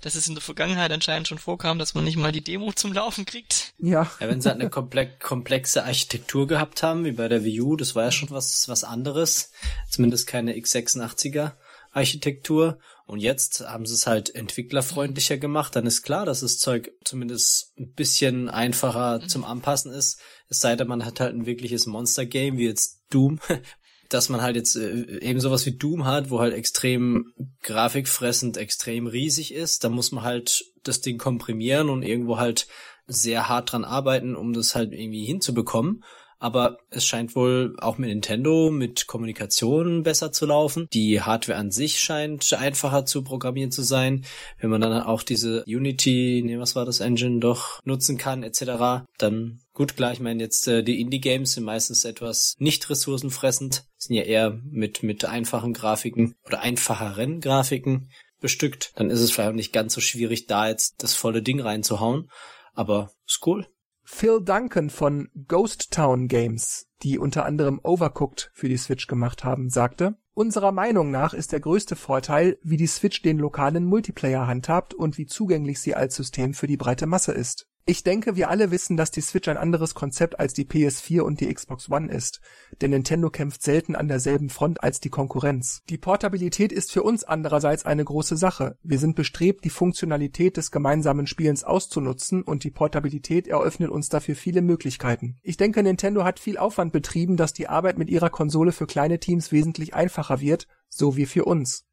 dass es in der Vergangenheit anscheinend schon vorkam, dass man nicht mal die Demo zum Laufen kriegt. Ja. ja wenn sie halt eine komplexe Architektur gehabt haben, wie bei der Wii U, das war ja schon was, was anderes. Zumindest keine x86er Architektur. Und jetzt haben sie es halt entwicklerfreundlicher gemacht. Dann ist klar, dass das Zeug zumindest ein bisschen einfacher mhm. zum Anpassen ist. Es sei denn, man hat halt ein wirkliches Monster-Game, wie jetzt Doom, dass man halt jetzt äh, eben sowas wie Doom hat, wo halt extrem grafikfressend, extrem riesig ist. Da muss man halt das Ding komprimieren und irgendwo halt sehr hart dran arbeiten, um das halt irgendwie hinzubekommen aber es scheint wohl auch mit Nintendo mit Kommunikation besser zu laufen. Die Hardware an sich scheint einfacher zu programmieren zu sein. Wenn man dann auch diese Unity, nee, was war das Engine doch nutzen kann etc., dann gut klar, ich meine jetzt äh, die Indie Games sind meistens etwas nicht ressourcenfressend, sind ja eher mit mit einfachen Grafiken oder einfacheren Grafiken bestückt. Dann ist es vielleicht auch nicht ganz so schwierig da jetzt das volle Ding reinzuhauen, aber ist cool. Phil Duncan von Ghost Town Games, die unter anderem Overcooked für die Switch gemacht haben, sagte, Unserer Meinung nach ist der größte Vorteil, wie die Switch den lokalen Multiplayer handhabt und wie zugänglich sie als System für die breite Masse ist. Ich denke, wir alle wissen, dass die Switch ein anderes Konzept als die PS4 und die Xbox One ist, denn Nintendo kämpft selten an derselben Front als die Konkurrenz. Die Portabilität ist für uns andererseits eine große Sache. Wir sind bestrebt, die Funktionalität des gemeinsamen Spielens auszunutzen und die Portabilität eröffnet uns dafür viele Möglichkeiten. Ich denke, Nintendo hat viel Aufwand betrieben, dass die Arbeit mit ihrer Konsole für kleine Teams wesentlich einfacher wird, so wie für uns.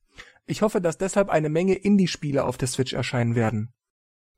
Ich hoffe, dass deshalb eine Menge Indie-Spiele auf der Switch erscheinen werden.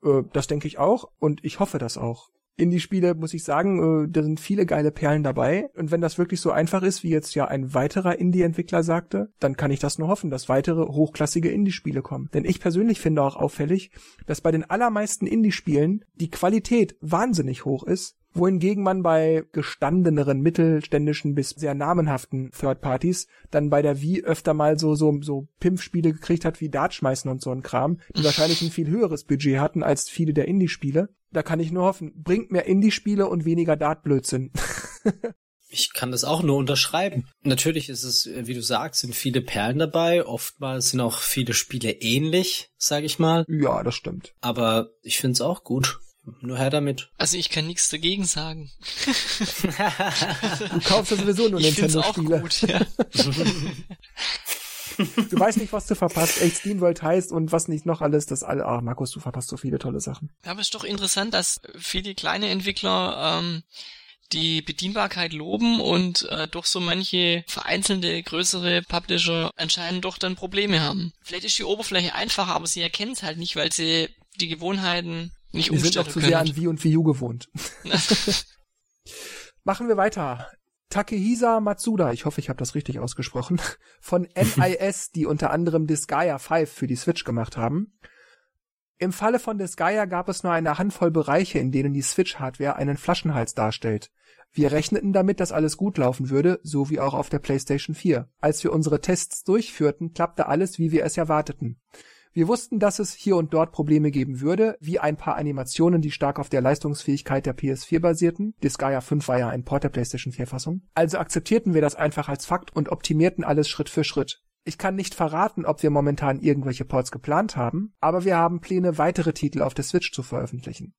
Äh, das denke ich auch und ich hoffe das auch. Indie-Spiele, muss ich sagen, äh, da sind viele geile Perlen dabei. Und wenn das wirklich so einfach ist, wie jetzt ja ein weiterer Indie-Entwickler sagte, dann kann ich das nur hoffen, dass weitere hochklassige Indie-Spiele kommen. Denn ich persönlich finde auch auffällig, dass bei den allermeisten Indie-Spielen die Qualität wahnsinnig hoch ist wohingegen man bei gestandeneren mittelständischen bis sehr namenhaften Third Parties dann bei der Wii öfter mal so so so Pimpfspiele gekriegt hat wie Dartschmeißen und so ein Kram, die wahrscheinlich ein viel höheres Budget hatten als viele der Indie-Spiele. Da kann ich nur hoffen, bringt mehr Indie-Spiele und weniger Dart-Blödsinn. Ich kann das auch nur unterschreiben. Natürlich ist es, wie du sagst, sind viele Perlen dabei. Oftmals sind auch viele Spiele ähnlich, sag ich mal. Ja, das stimmt. Aber ich find's auch gut. Nur her damit. Also ich kann nichts dagegen sagen. du kaufst ja sowieso nur Nintendo-Spiele. Ja. du weißt nicht, was du verpasst. Echt SteamWorld heißt und was nicht noch alles. Das alle. Ah, Markus, du verpasst so viele tolle Sachen. Ja, aber es ist doch interessant, dass viele kleine Entwickler ähm, die Bedienbarkeit loben und äh, doch so manche vereinzelte größere Publisher anscheinend doch dann Probleme haben. Vielleicht ist die Oberfläche einfacher, aber sie erkennen es halt nicht, weil sie die Gewohnheiten nicht Wir sind auch zu sehr an Wii und Wii U gewohnt. Machen wir weiter. Takehisa Matsuda, ich hoffe, ich habe das richtig ausgesprochen, von NIS, die unter anderem Disgaea 5 für die Switch gemacht haben. Im Falle von Disgaea gab es nur eine Handvoll Bereiche, in denen die Switch-Hardware einen Flaschenhals darstellt. Wir rechneten damit, dass alles gut laufen würde, so wie auch auf der PlayStation 4. Als wir unsere Tests durchführten, klappte alles, wie wir es erwarteten. Wir wussten, dass es hier und dort Probleme geben würde, wie ein paar Animationen, die stark auf der Leistungsfähigkeit der PS4 basierten. Disgaea 5 war ja ein Port der PlayStation 4 Fassung. Also akzeptierten wir das einfach als Fakt und optimierten alles Schritt für Schritt. Ich kann nicht verraten, ob wir momentan irgendwelche Ports geplant haben, aber wir haben Pläne, weitere Titel auf der Switch zu veröffentlichen.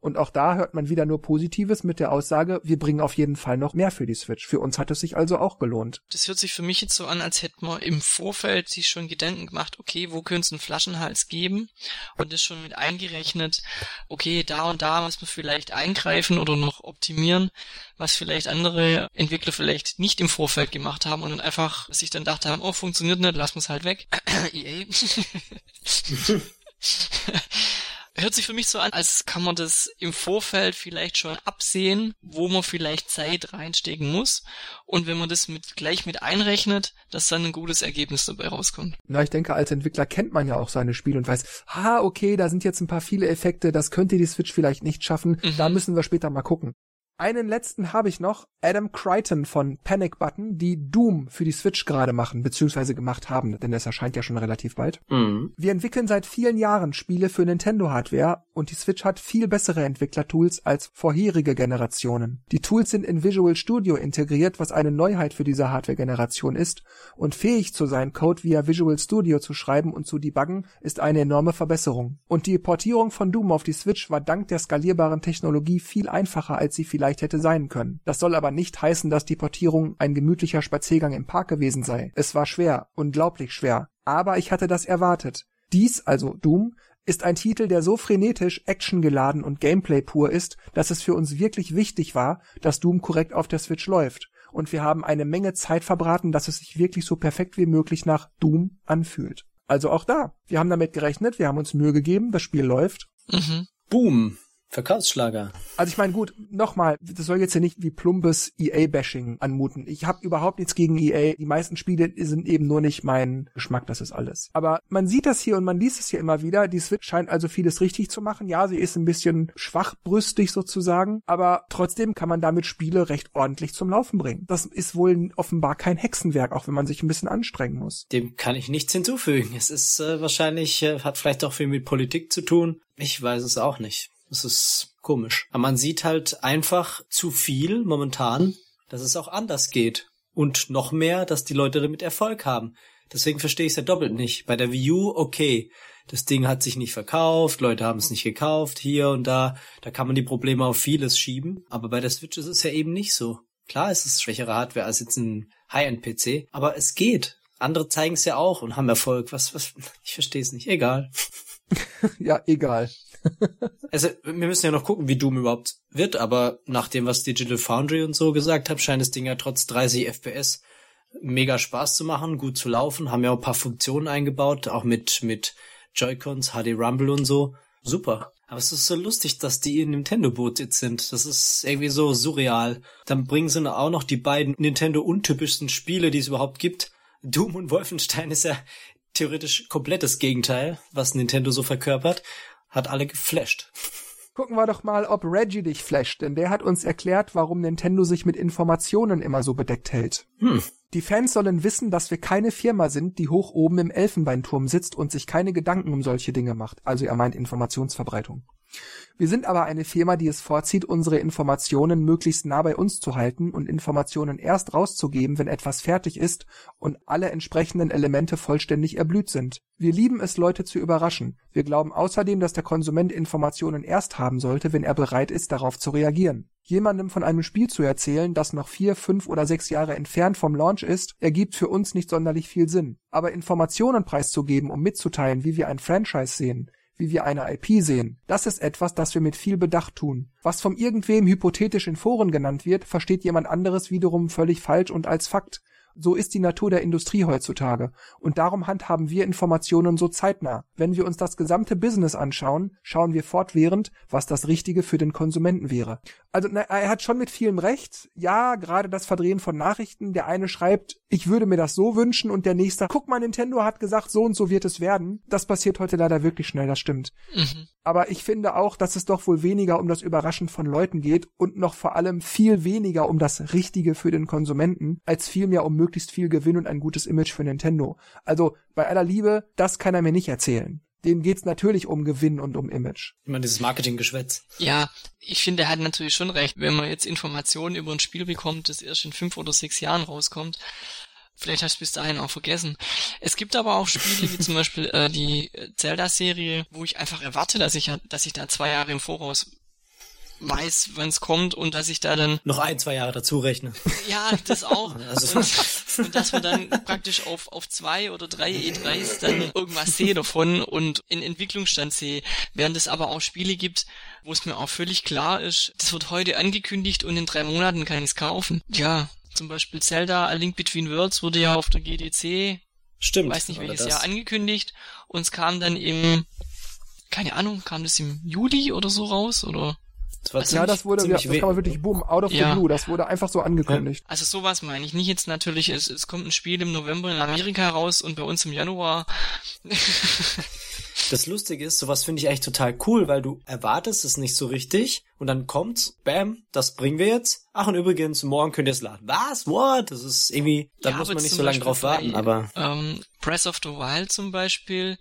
Und auch da hört man wieder nur Positives mit der Aussage, wir bringen auf jeden Fall noch mehr für die Switch. Für uns hat es sich also auch gelohnt. Das hört sich für mich jetzt so an, als hätte man im Vorfeld sich schon Gedanken gemacht, okay, wo könnte es einen Flaschenhals geben? Und das schon mit eingerechnet, okay, da und da muss man vielleicht eingreifen oder noch optimieren, was vielleicht andere Entwickler vielleicht nicht im Vorfeld gemacht haben und dann einfach sich dann dachte haben, oh, funktioniert nicht, lass uns halt weg. EA. hört sich für mich so an, als kann man das im Vorfeld vielleicht schon absehen, wo man vielleicht Zeit reinstecken muss. Und wenn man das mit, gleich mit einrechnet, dass dann ein gutes Ergebnis dabei rauskommt. Na, ich denke, als Entwickler kennt man ja auch seine Spiele und weiß, ah, okay, da sind jetzt ein paar viele Effekte, das könnte die Switch vielleicht nicht schaffen, mhm. da müssen wir später mal gucken. Einen letzten habe ich noch, Adam Crichton von Panic Button, die Doom für die Switch gerade machen, beziehungsweise gemacht haben, denn das erscheint ja schon relativ bald. Mhm. Wir entwickeln seit vielen Jahren Spiele für Nintendo-Hardware und die Switch hat viel bessere Entwicklertools als vorherige Generationen. Die Tools sind in Visual Studio integriert, was eine Neuheit für diese Hardware-Generation ist, und fähig zu sein, Code via Visual Studio zu schreiben und zu debuggen, ist eine enorme Verbesserung. Und die Portierung von Doom auf die Switch war dank der skalierbaren Technologie viel einfacher, als sie vielleicht vielleicht hätte sein können. Das soll aber nicht heißen, dass die Portierung ein gemütlicher Spaziergang im Park gewesen sei. Es war schwer, unglaublich schwer. Aber ich hatte das erwartet. Dies, also Doom, ist ein Titel, der so frenetisch, actiongeladen und Gameplay pur ist, dass es für uns wirklich wichtig war, dass Doom korrekt auf der Switch läuft. Und wir haben eine Menge Zeit verbraten, dass es sich wirklich so perfekt wie möglich nach Doom anfühlt. Also auch da. Wir haben damit gerechnet, wir haben uns Mühe gegeben, das Spiel läuft. Mhm. Boom. Verkaufsschlager. Also ich meine, gut, nochmal, das soll jetzt ja nicht wie plumpes EA-Bashing anmuten. Ich habe überhaupt nichts gegen EA. Die meisten Spiele sind eben nur nicht mein Geschmack, das ist alles. Aber man sieht das hier und man liest es hier immer wieder. Die Switch scheint also vieles richtig zu machen. Ja, sie ist ein bisschen schwachbrüstig sozusagen, aber trotzdem kann man damit Spiele recht ordentlich zum Laufen bringen. Das ist wohl offenbar kein Hexenwerk, auch wenn man sich ein bisschen anstrengen muss. Dem kann ich nichts hinzufügen. Es ist äh, wahrscheinlich, äh, hat vielleicht auch viel mit Politik zu tun. Ich weiß es auch nicht. Das ist komisch. Aber man sieht halt einfach zu viel momentan, dass es auch anders geht. Und noch mehr, dass die Leute damit Erfolg haben. Deswegen verstehe ich es ja doppelt nicht. Bei der Wii U, okay, das Ding hat sich nicht verkauft, Leute haben es nicht gekauft, hier und da, da kann man die Probleme auf vieles schieben. Aber bei der Switch ist es ja eben nicht so. Klar ist es schwächere Hardware als jetzt ein High-End-PC, aber es geht. Andere zeigen es ja auch und haben Erfolg. Was, was, ich verstehe es nicht. Egal. ja, egal. also, wir müssen ja noch gucken, wie Doom überhaupt wird, aber nach dem, was Digital Foundry und so gesagt hat, scheint das Ding ja trotz 30 FPS mega Spaß zu machen, gut zu laufen, haben ja auch ein paar Funktionen eingebaut, auch mit, mit Joy-Cons, HD Rumble und so. Super. Aber es ist so lustig, dass die in Nintendo-Boot jetzt sind. Das ist irgendwie so surreal. Dann bringen sie auch noch die beiden Nintendo-untypischsten Spiele, die es überhaupt gibt. Doom und Wolfenstein ist ja theoretisch komplettes Gegenteil, was Nintendo so verkörpert. Hat alle geflasht. Gucken wir doch mal, ob Reggie dich flasht, denn der hat uns erklärt, warum Nintendo sich mit Informationen immer so bedeckt hält. Hm. Die Fans sollen wissen, dass wir keine Firma sind, die hoch oben im Elfenbeinturm sitzt und sich keine Gedanken um solche Dinge macht. Also er meint Informationsverbreitung. Wir sind aber eine Firma, die es vorzieht, unsere Informationen möglichst nah bei uns zu halten und Informationen erst rauszugeben, wenn etwas fertig ist und alle entsprechenden Elemente vollständig erblüht sind. Wir lieben es, Leute zu überraschen. Wir glauben außerdem, dass der Konsument Informationen erst haben sollte, wenn er bereit ist, darauf zu reagieren. Jemandem von einem Spiel zu erzählen, das noch vier, fünf oder sechs Jahre entfernt vom Launch ist, ergibt für uns nicht sonderlich viel Sinn. Aber Informationen preiszugeben, um mitzuteilen, wie wir ein Franchise sehen, wie wir eine IP sehen. Das ist etwas, das wir mit viel Bedacht tun. Was vom irgendwem hypothetisch in Foren genannt wird, versteht jemand anderes wiederum völlig falsch und als Fakt. So ist die Natur der Industrie heutzutage. Und darum handhaben wir Informationen so zeitnah. Wenn wir uns das gesamte Business anschauen, schauen wir fortwährend, was das Richtige für den Konsumenten wäre. Also na, er hat schon mit vielem recht. Ja, gerade das Verdrehen von Nachrichten. Der eine schreibt, ich würde mir das so wünschen und der nächste, guck mal, Nintendo hat gesagt, so und so wird es werden. Das passiert heute leider wirklich schnell, das stimmt. Mhm. Aber ich finde auch, dass es doch wohl weniger um das Überraschen von Leuten geht und noch vor allem viel weniger um das Richtige für den Konsumenten, als vielmehr um möglichst viel Gewinn und ein gutes Image für Nintendo. Also bei aller Liebe, das kann er mir nicht erzählen. Dem geht's natürlich um Gewinn und um Image. Ich meine, dieses Marketinggeschwätz. Ja, ich finde, er hat natürlich schon recht. Wenn man jetzt Informationen über ein Spiel bekommt, das erst in fünf oder sechs Jahren rauskommt, Vielleicht hast du bis dahin auch vergessen. Es gibt aber auch Spiele wie zum Beispiel äh, die Zelda-Serie, wo ich einfach erwarte, dass ich, dass ich da zwei Jahre im Voraus weiß, wann es kommt und dass ich da dann noch ein, zwei Jahre dazu rechne. Ja, das auch. Also. Und, und dass wir dann praktisch auf, auf zwei oder drei E3s dann irgendwas sehe davon und in Entwicklungsstand sehe. Während es aber auch Spiele gibt, wo es mir auch völlig klar ist, das wird heute angekündigt und in drei Monaten kann ich es kaufen. Ja, zum Beispiel Zelda A Link Between Worlds wurde ja auf der GDC, Stimmt, weiß nicht welches. Jahr angekündigt und es kam dann im, keine Ahnung, kam das im Juli oder so raus oder? Das war also ja, das wurde, ja, das kann man wirklich boom, out of ja. the blue, das wurde einfach so angekündigt. Also sowas meine ich. Nicht jetzt natürlich, es, es kommt ein Spiel im November in Amerika raus und bei uns im Januar. Das Lustige ist, sowas finde ich echt total cool, weil du erwartest es nicht so richtig und dann kommt's, bam, das bringen wir jetzt. Ach und übrigens, morgen könnt ihr es laden. Was? What? Das ist irgendwie, da ja, muss man nicht so lange drauf warten, aber. Ähm, Breath of the Wild zum Beispiel,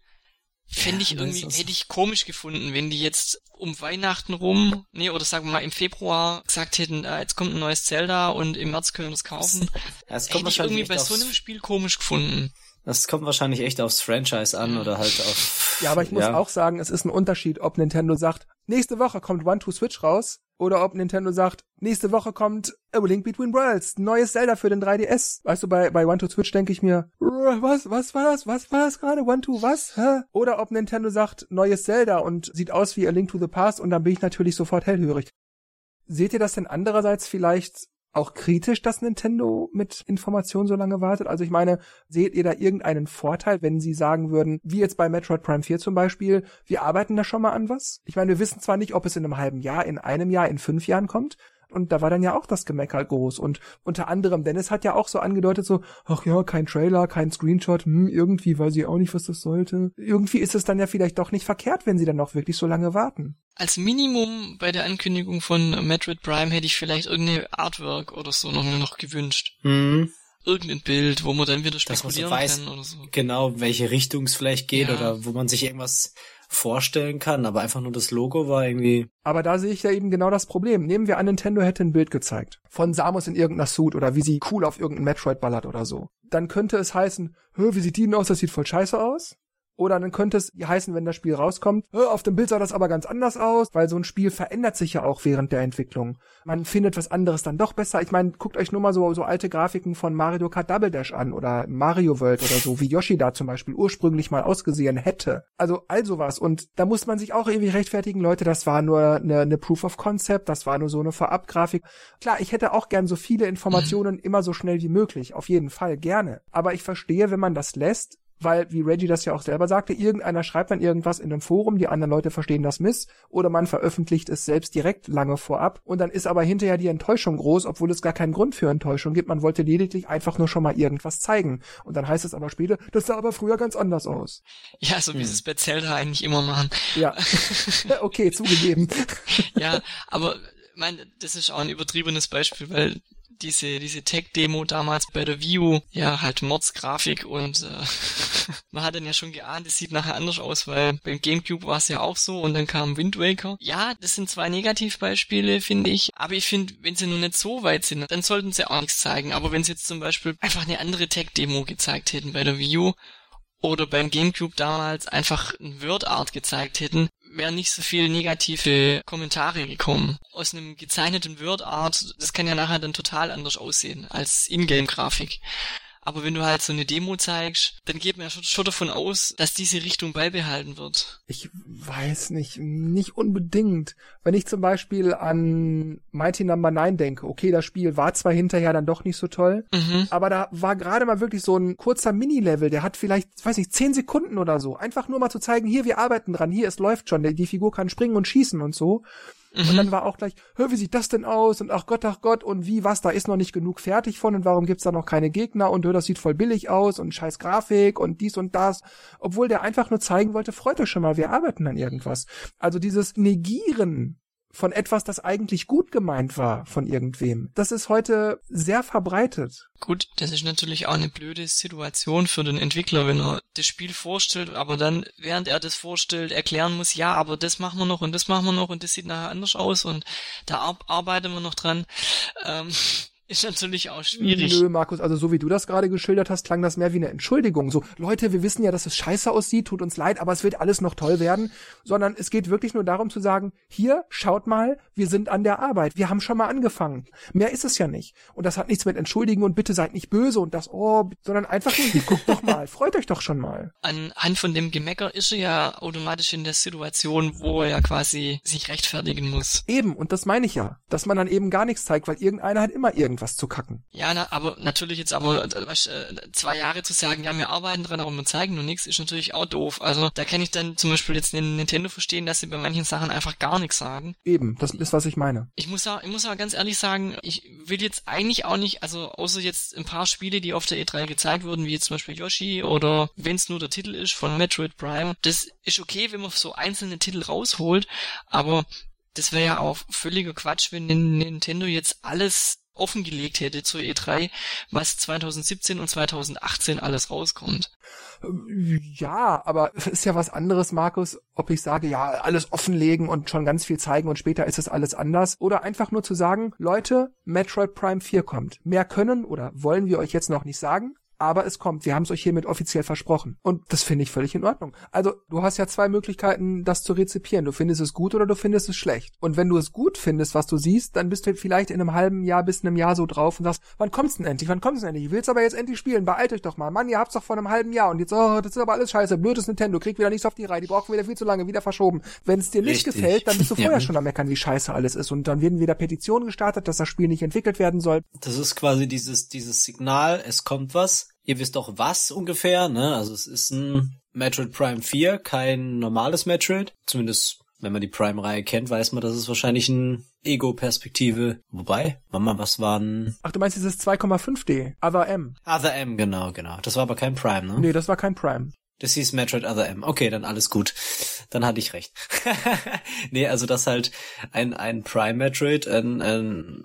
fände ich irgendwie, hätte ich komisch gefunden, wenn die jetzt um Weihnachten rum, nee, oder sagen wir mal im Februar gesagt hätten, äh, jetzt kommt ein neues Zelda und im März können wir es kaufen. Es kommt hätte ich irgendwie bei so einem Spiel komisch gefunden. Das kommt wahrscheinlich echt aufs Franchise an oder halt auf. Ja, aber ich muss ja. auch sagen, es ist ein Unterschied, ob Nintendo sagt, nächste Woche kommt One to Switch raus oder ob Nintendo sagt, nächste Woche kommt A Link Between Worlds, neues Zelda für den 3DS. Weißt du, bei, bei One to Switch denke ich mir, was, was war das? Was war das gerade? One to was? Hä? Oder ob Nintendo sagt, neues Zelda und sieht aus wie A Link to the Past und dann bin ich natürlich sofort hellhörig. Seht ihr das denn andererseits vielleicht auch kritisch, dass Nintendo mit Informationen so lange wartet? Also ich meine, seht ihr da irgendeinen Vorteil, wenn sie sagen würden, wie jetzt bei Metroid Prime 4 zum Beispiel, wir arbeiten da schon mal an was? Ich meine, wir wissen zwar nicht, ob es in einem halben Jahr, in einem Jahr, in fünf Jahren kommt, und da war dann ja auch das Gemecker groß. Und unter anderem, Dennis hat ja auch so angedeutet, so, ach ja, kein Trailer, kein Screenshot, hm, irgendwie weiß ich auch nicht, was das sollte. Irgendwie ist es dann ja vielleicht doch nicht verkehrt, wenn sie dann noch wirklich so lange warten. Als Minimum bei der Ankündigung von Metroid Prime hätte ich vielleicht irgendeine Artwork oder so noch, noch gewünscht. Mhm irgendein Bild, wo man dann wieder spekulieren so weiß, kann oder so. Genau, welche Richtung es vielleicht geht ja. oder wo man sich irgendwas vorstellen kann, aber einfach nur das Logo war irgendwie. Aber da sehe ich ja eben genau das Problem. Nehmen wir an, Nintendo hätte ein Bild gezeigt von Samus in irgendeiner Suit oder wie sie cool auf irgendein Metroid ballert oder so. Dann könnte es heißen, wie sieht die denn aus? Das sieht voll scheiße aus. Oder dann könnte es heißen, wenn das Spiel rauskommt, auf dem Bild sah das aber ganz anders aus, weil so ein Spiel verändert sich ja auch während der Entwicklung. Man findet was anderes dann doch besser. Ich meine, guckt euch nur mal so, so alte Grafiken von Mario Kart Double Dash an oder Mario World oder so, wie Yoshi da zum Beispiel ursprünglich mal ausgesehen hätte. Also all sowas. Und da muss man sich auch irgendwie rechtfertigen, Leute, das war nur eine, eine Proof of Concept, das war nur so eine Vorabgrafik. Klar, ich hätte auch gern so viele Informationen immer so schnell wie möglich, auf jeden Fall gerne. Aber ich verstehe, wenn man das lässt, weil, wie Reggie das ja auch selber sagte, irgendeiner schreibt dann irgendwas in einem Forum, die anderen Leute verstehen das miss, oder man veröffentlicht es selbst direkt lange vorab, und dann ist aber hinterher die Enttäuschung groß, obwohl es gar keinen Grund für Enttäuschung gibt. Man wollte lediglich einfach nur schon mal irgendwas zeigen. Und dann heißt es aber später, das sah aber früher ganz anders aus. Ja, so wie sie es bei Zelda eigentlich immer machen. Ja. okay, zugegeben. ja, aber mein, das ist auch ein übertriebenes Beispiel, weil diese, diese Tech-Demo damals bei der View, ja, halt Mordsgrafik und äh, man hat dann ja schon geahnt, es sieht nachher anders aus, weil beim Gamecube war es ja auch so und dann kam Wind Waker. Ja, das sind zwei Negativbeispiele, finde ich, aber ich finde, wenn sie nur nicht so weit sind, dann sollten sie auch nichts zeigen, aber wenn sie jetzt zum Beispiel einfach eine andere Tech-Demo gezeigt hätten bei der View, oder beim Gamecube damals einfach ein Word Art gezeigt hätten, wären nicht so viel negative Kommentare gekommen. Aus einem gezeichneten Word Art, das kann ja nachher dann total anders aussehen als Ingame-Grafik. Aber wenn du halt so eine Demo zeigst, dann geht man ja schon, davon aus, dass diese Richtung beibehalten wird. Ich weiß nicht, nicht unbedingt. Wenn ich zum Beispiel an Mighty Number no. 9 denke, okay, das Spiel war zwar hinterher dann doch nicht so toll, mhm. aber da war gerade mal wirklich so ein kurzer Mini-Level, der hat vielleicht, weiß nicht, zehn Sekunden oder so. Einfach nur mal zu zeigen, hier, wir arbeiten dran, hier, es läuft schon, die Figur kann springen und schießen und so. Mhm. Und dann war auch gleich, hör, wie sieht das denn aus? Und ach Gott, ach Gott, und wie, was, da ist noch nicht genug fertig von und warum gibt's da noch keine Gegner? Und hör, das sieht voll billig aus und scheiß Grafik und dies und das. Obwohl der einfach nur zeigen wollte, freut euch schon mal, wir arbeiten an irgendwas. Also dieses Negieren von etwas, das eigentlich gut gemeint war von irgendwem. Das ist heute sehr verbreitet. Gut, das ist natürlich auch eine blöde Situation für den Entwickler, wenn er das Spiel vorstellt, aber dann, während er das vorstellt, erklären muss, ja, aber das machen wir noch und das machen wir noch und das sieht nachher anders aus und da arbeiten wir noch dran. Ähm, ist natürlich auch schwierig. Nö, Markus, also so wie du das gerade geschildert hast, klang das mehr wie eine Entschuldigung. So, Leute, wir wissen ja, dass es scheiße aussieht, tut uns leid, aber es wird alles noch toll werden. Sondern es geht wirklich nur darum zu sagen, hier, schaut mal, wir sind an der Arbeit. Wir haben schon mal angefangen. Mehr ist es ja nicht. Und das hat nichts mit Entschuldigen und bitte seid nicht böse und das, oh, sondern einfach nur, guckt doch mal, freut euch doch schon mal. Anhand von dem Gemecker ist er ja automatisch in der Situation, wo er ja quasi sich rechtfertigen muss. Eben, und das meine ich ja. Dass man dann eben gar nichts zeigt, weil irgendeiner hat immer irgendwas irgendwas zu kacken. Ja, na, aber natürlich jetzt aber äh, zwei Jahre zu sagen, ja, wir arbeiten dran, aber wir zeigen nur nichts, ist natürlich auch doof. Also da kann ich dann zum Beispiel jetzt den Nintendo verstehen, dass sie bei manchen Sachen einfach gar nichts sagen. Eben, das ist, was ich meine. Ich muss auch, ich muss auch ganz ehrlich sagen, ich will jetzt eigentlich auch nicht, also außer jetzt ein paar Spiele, die auf der E3 gezeigt wurden, wie jetzt zum Beispiel Yoshi oder wenn es nur der Titel ist von Metroid Prime, das ist okay, wenn man so einzelne Titel rausholt, aber das wäre ja auch völliger Quatsch, wenn Nintendo jetzt alles offengelegt hätte zur E3, was 2017 und 2018 alles rauskommt. Ja, aber es ist ja was anderes, Markus, ob ich sage, ja, alles offenlegen und schon ganz viel zeigen und später ist es alles anders. Oder einfach nur zu sagen, Leute, Metroid Prime 4 kommt. Mehr können oder wollen wir euch jetzt noch nicht sagen aber es kommt. Wir haben es euch hiermit offiziell versprochen. Und das finde ich völlig in Ordnung. Also, du hast ja zwei Möglichkeiten, das zu rezipieren. Du findest es gut oder du findest es schlecht. Und wenn du es gut findest, was du siehst, dann bist du vielleicht in einem halben Jahr bis in einem Jahr so drauf und sagst, wann kommt's denn endlich? Wann kommt's denn endlich? Ich will's aber jetzt endlich spielen. Beeilt euch doch mal. Mann, ihr habt's doch vor einem halben Jahr und jetzt, oh, das ist aber alles scheiße. Blödes Nintendo. Kriegt wieder nichts auf die Reihe. Die brauchen wieder viel zu lange. Wieder verschoben. Wenn es dir nicht Richtig. gefällt, dann bist du vorher ja. schon am meckern, wie scheiße alles ist. Und dann werden wieder Petitionen gestartet, dass das Spiel nicht entwickelt werden soll. Das ist quasi dieses, dieses Signal, es kommt was Ihr wisst auch was ungefähr, ne? Also es ist ein Metroid Prime 4, kein normales Metroid. Zumindest, wenn man die Prime-Reihe kennt, weiß man, dass es wahrscheinlich ein Ego-Perspektive. Wobei, Mama, was waren... Ach, du meinst dieses 2,5D, Other M. Other M, genau, genau. Das war aber kein Prime, ne? Nee, das war kein Prime. Das hieß Metroid Other M. Okay, dann alles gut. Dann hatte ich recht. nee, also das halt ein, ein Prime Metroid, ein, ein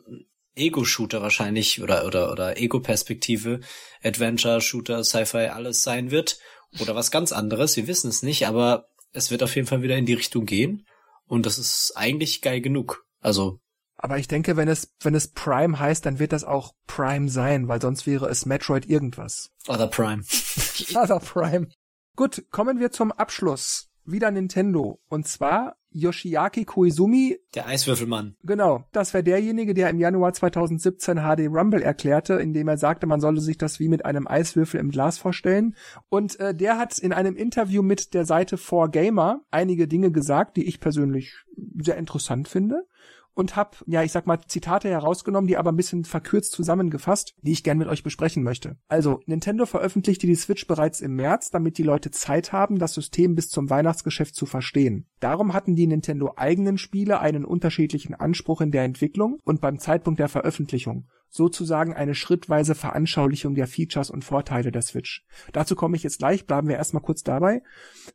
Ego-Shooter wahrscheinlich oder oder oder Ego-Perspektive, Adventure-Shooter, Sci-Fi alles sein wird oder was ganz anderes. Wir wissen es nicht, aber es wird auf jeden Fall wieder in die Richtung gehen. Und das ist eigentlich geil genug. Also. Aber ich denke, wenn es, wenn es Prime heißt, dann wird das auch Prime sein, weil sonst wäre es Metroid irgendwas. Other Prime. Other Prime. Gut, kommen wir zum Abschluss. Wieder Nintendo. Und zwar Yoshiaki Koizumi. Der Eiswürfelmann. Genau. Das wäre derjenige, der im Januar 2017 HD Rumble erklärte, indem er sagte, man solle sich das wie mit einem Eiswürfel im Glas vorstellen. Und äh, der hat in einem Interview mit der Seite 4Gamer einige Dinge gesagt, die ich persönlich sehr interessant finde und habe, ja, ich sag mal, Zitate herausgenommen, die aber ein bisschen verkürzt zusammengefasst, die ich gern mit euch besprechen möchte. Also, Nintendo veröffentlichte die Switch bereits im März, damit die Leute Zeit haben, das System bis zum Weihnachtsgeschäft zu verstehen. Darum hatten die Nintendo eigenen Spiele einen unterschiedlichen Anspruch in der Entwicklung und beim Zeitpunkt der Veröffentlichung sozusagen eine schrittweise Veranschaulichung der Features und Vorteile der Switch. Dazu komme ich jetzt gleich, bleiben wir erstmal kurz dabei.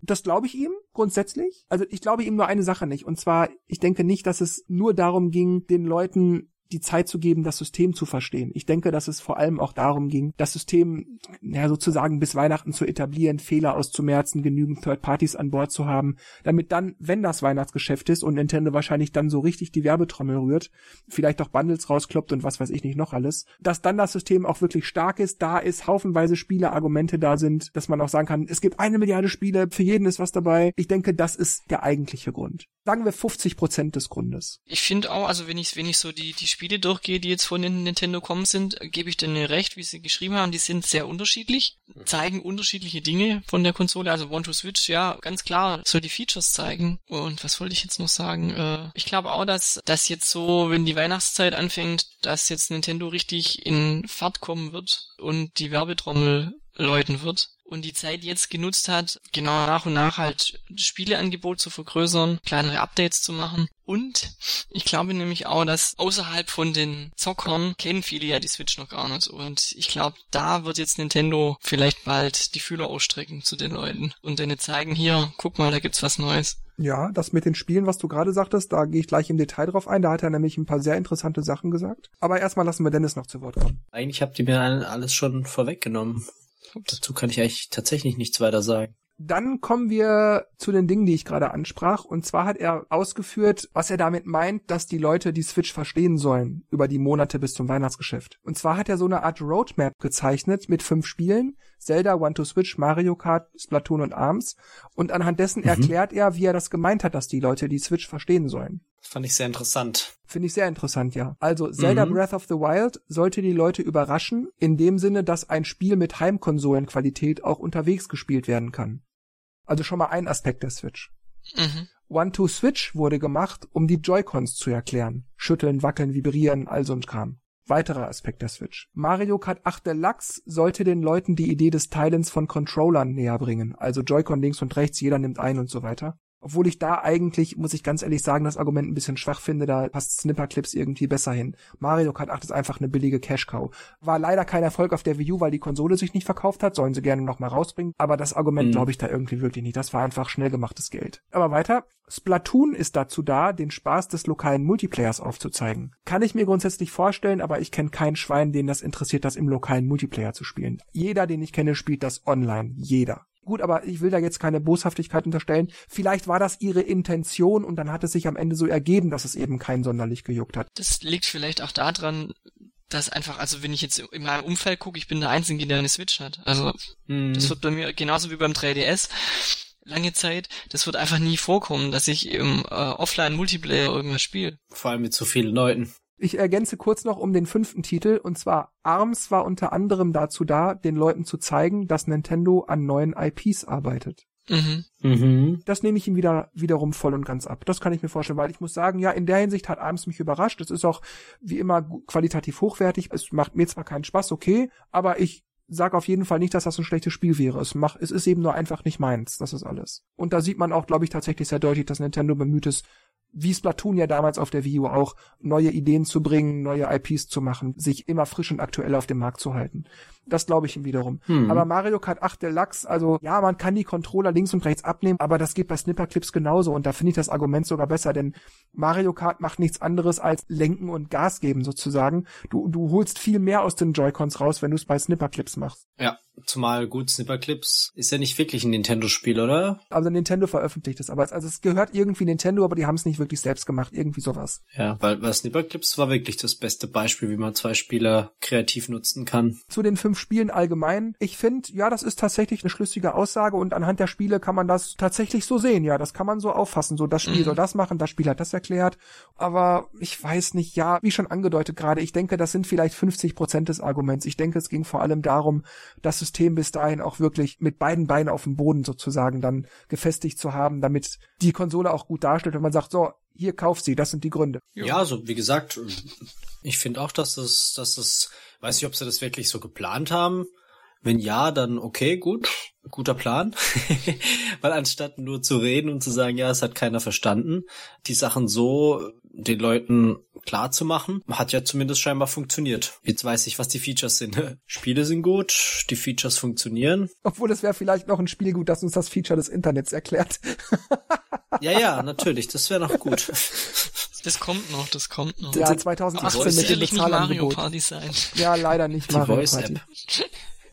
Das glaube ich ihm grundsätzlich. Also ich glaube ihm nur eine Sache nicht. Und zwar, ich denke nicht, dass es nur darum ging, den Leuten die Zeit zu geben, das System zu verstehen. Ich denke, dass es vor allem auch darum ging, das System ja, sozusagen bis Weihnachten zu etablieren, Fehler auszumerzen, genügend Third Parties an Bord zu haben, damit dann, wenn das Weihnachtsgeschäft ist und Nintendo wahrscheinlich dann so richtig die Werbetrommel rührt, vielleicht auch Bundles rauskloppt und was weiß ich nicht noch alles, dass dann das System auch wirklich stark ist, da ist haufenweise Spiele, Argumente da sind, dass man auch sagen kann, es gibt eine Milliarde Spiele, für jeden ist was dabei. Ich denke, das ist der eigentliche Grund. Sagen wir 50 Prozent des Grundes. Ich finde auch, also wenn ich, wenn ich so die, die Spiele durchgehe, die jetzt von Nintendo kommen sind, gebe ich denen recht, wie sie geschrieben haben. Die sind sehr unterschiedlich, zeigen unterschiedliche Dinge von der Konsole. Also One to Switch, ja, ganz klar, soll die Features zeigen. Und was wollte ich jetzt noch sagen? Äh, ich glaube auch, dass das jetzt so, wenn die Weihnachtszeit anfängt, dass jetzt Nintendo richtig in Fahrt kommen wird und die Werbetrommel läuten wird und die Zeit jetzt genutzt hat, genau nach und nach halt Spieleangebot zu vergrößern, kleinere Updates zu machen. Und ich glaube nämlich auch, dass außerhalb von den Zockern kennen viele ja die Switch noch gar nicht. Und ich glaube, da wird jetzt Nintendo vielleicht bald die Fühler ausstrecken zu den Leuten und denen zeigen, hier, guck mal, da gibt's was Neues. Ja, das mit den Spielen, was du gerade sagtest, da gehe ich gleich im Detail drauf ein. Da hat er nämlich ein paar sehr interessante Sachen gesagt. Aber erstmal lassen wir Dennis noch zu Wort kommen. Eigentlich habt ihr mir alles schon vorweggenommen. Dazu kann ich eigentlich tatsächlich nichts weiter sagen. Dann kommen wir zu den Dingen, die ich gerade ansprach. Und zwar hat er ausgeführt, was er damit meint, dass die Leute die Switch verstehen sollen über die Monate bis zum Weihnachtsgeschäft. Und zwar hat er so eine Art Roadmap gezeichnet mit fünf Spielen. Zelda, One to Switch, Mario Kart, Splatoon und ARMS. Und anhand dessen mhm. erklärt er, wie er das gemeint hat, dass die Leute die Switch verstehen sollen. Das fand ich sehr interessant. Finde ich sehr interessant, ja. Also Zelda mhm. Breath of the Wild sollte die Leute überraschen, in dem Sinne, dass ein Spiel mit Heimkonsolenqualität auch unterwegs gespielt werden kann. Also schon mal ein Aspekt der Switch. Mhm. One-Two-Switch wurde gemacht, um die Joy-Cons zu erklären. Schütteln, wackeln, vibrieren, all so ein Kram. Weiterer Aspekt der Switch. Mario Kart 8 Deluxe sollte den Leuten die Idee des Teilens von Controllern näher bringen. Also Joy-Con links und rechts, jeder nimmt ein und so weiter. Obwohl ich da eigentlich, muss ich ganz ehrlich sagen, das Argument ein bisschen schwach finde, da passt Snipperclips irgendwie besser hin. Mario Kart 8 ist einfach eine billige Cash-Cow. War leider kein Erfolg auf der Wii U, weil die Konsole sich nicht verkauft hat, sollen sie gerne nochmal rausbringen, aber das Argument mhm. glaube ich da irgendwie wirklich nicht. Das war einfach schnell gemachtes Geld. Aber weiter. Splatoon ist dazu da, den Spaß des lokalen Multiplayers aufzuzeigen. Kann ich mir grundsätzlich vorstellen, aber ich kenne kein Schwein, den das interessiert, das im lokalen Multiplayer zu spielen. Jeder, den ich kenne, spielt das online. Jeder gut, aber ich will da jetzt keine Boshaftigkeit unterstellen. Vielleicht war das ihre Intention und dann hat es sich am Ende so ergeben, dass es eben kein sonderlich gejuckt hat. Das liegt vielleicht auch daran, dass einfach, also wenn ich jetzt in meinem Umfeld gucke, ich bin der Einzige, der eine Switch hat. Also mhm. das wird bei mir genauso wie beim 3DS lange Zeit, das wird einfach nie vorkommen, dass ich im äh, Offline-Multiplayer irgendwas spiele. Vor allem mit so vielen Leuten. Ich ergänze kurz noch um den fünften Titel, und zwar ARMS war unter anderem dazu da, den Leuten zu zeigen, dass Nintendo an neuen IPs arbeitet. Mhm. Mhm. Das nehme ich ihm wieder wiederum voll und ganz ab. Das kann ich mir vorstellen, weil ich muss sagen, ja, in der Hinsicht hat ARMS mich überrascht. Es ist auch wie immer qualitativ hochwertig. Es macht mir zwar keinen Spaß, okay, aber ich sag auf jeden Fall nicht, dass das ein schlechtes Spiel wäre. Es macht, es ist eben nur einfach nicht meins. Das ist alles. Und da sieht man auch, glaube ich, tatsächlich sehr deutlich, dass Nintendo bemüht ist, wie Splatoon ja damals auf der Wii U auch, neue Ideen zu bringen, neue IPs zu machen, sich immer frisch und aktuell auf dem Markt zu halten. Das glaube ich ihm wiederum. Hm. Aber Mario Kart 8 Deluxe, also ja, man kann die Controller links und rechts abnehmen, aber das geht bei Snipperclips genauso und da finde ich das Argument sogar besser, denn Mario Kart macht nichts anderes als lenken und Gas geben sozusagen. Du, du holst viel mehr aus den Joy-Cons raus, wenn du es bei Snipperclips machst. Ja, zumal gut Snipperclips ist ja nicht wirklich ein Nintendo-Spiel, oder? Also Nintendo veröffentlicht es, aber es, also es gehört irgendwie Nintendo, aber die haben es nicht wirklich selbst gemacht, irgendwie sowas. Ja, weil, weil Snipperclips war wirklich das beste Beispiel, wie man zwei Spieler kreativ nutzen kann. Zu den fünf Spielen allgemein. Ich finde, ja, das ist tatsächlich eine schlüssige Aussage und anhand der Spiele kann man das tatsächlich so sehen. Ja, das kann man so auffassen. So, das Spiel Mhm. soll das machen, das Spiel hat das erklärt. Aber ich weiß nicht, ja, wie schon angedeutet gerade, ich denke, das sind vielleicht 50 Prozent des Arguments. Ich denke, es ging vor allem darum, das System bis dahin auch wirklich mit beiden Beinen auf dem Boden sozusagen dann gefestigt zu haben, damit die Konsole auch gut darstellt, wenn man sagt, so, hier kauf sie, das sind die Gründe. Ja, also wie gesagt, ich finde auch, dass das, dass das, weiß nicht, ob sie das wirklich so geplant haben. Wenn ja, dann okay, gut, guter Plan. Weil anstatt nur zu reden und zu sagen, ja, es hat keiner verstanden, die Sachen so den Leuten klar zu machen, hat ja zumindest scheinbar funktioniert. Jetzt weiß ich, was die Features sind. Spiele sind gut, die Features funktionieren. Obwohl es wäre vielleicht noch ein Spiel gut, das uns das Feature des Internets erklärt. Ja, ja, natürlich, das wäre noch gut. Das kommt noch, das kommt noch. Ja, die- 2018 die mit dem sicherlich nicht Mario Bezahlangebot. Party sein. Ja, leider nicht Die Mario Voice Party. App.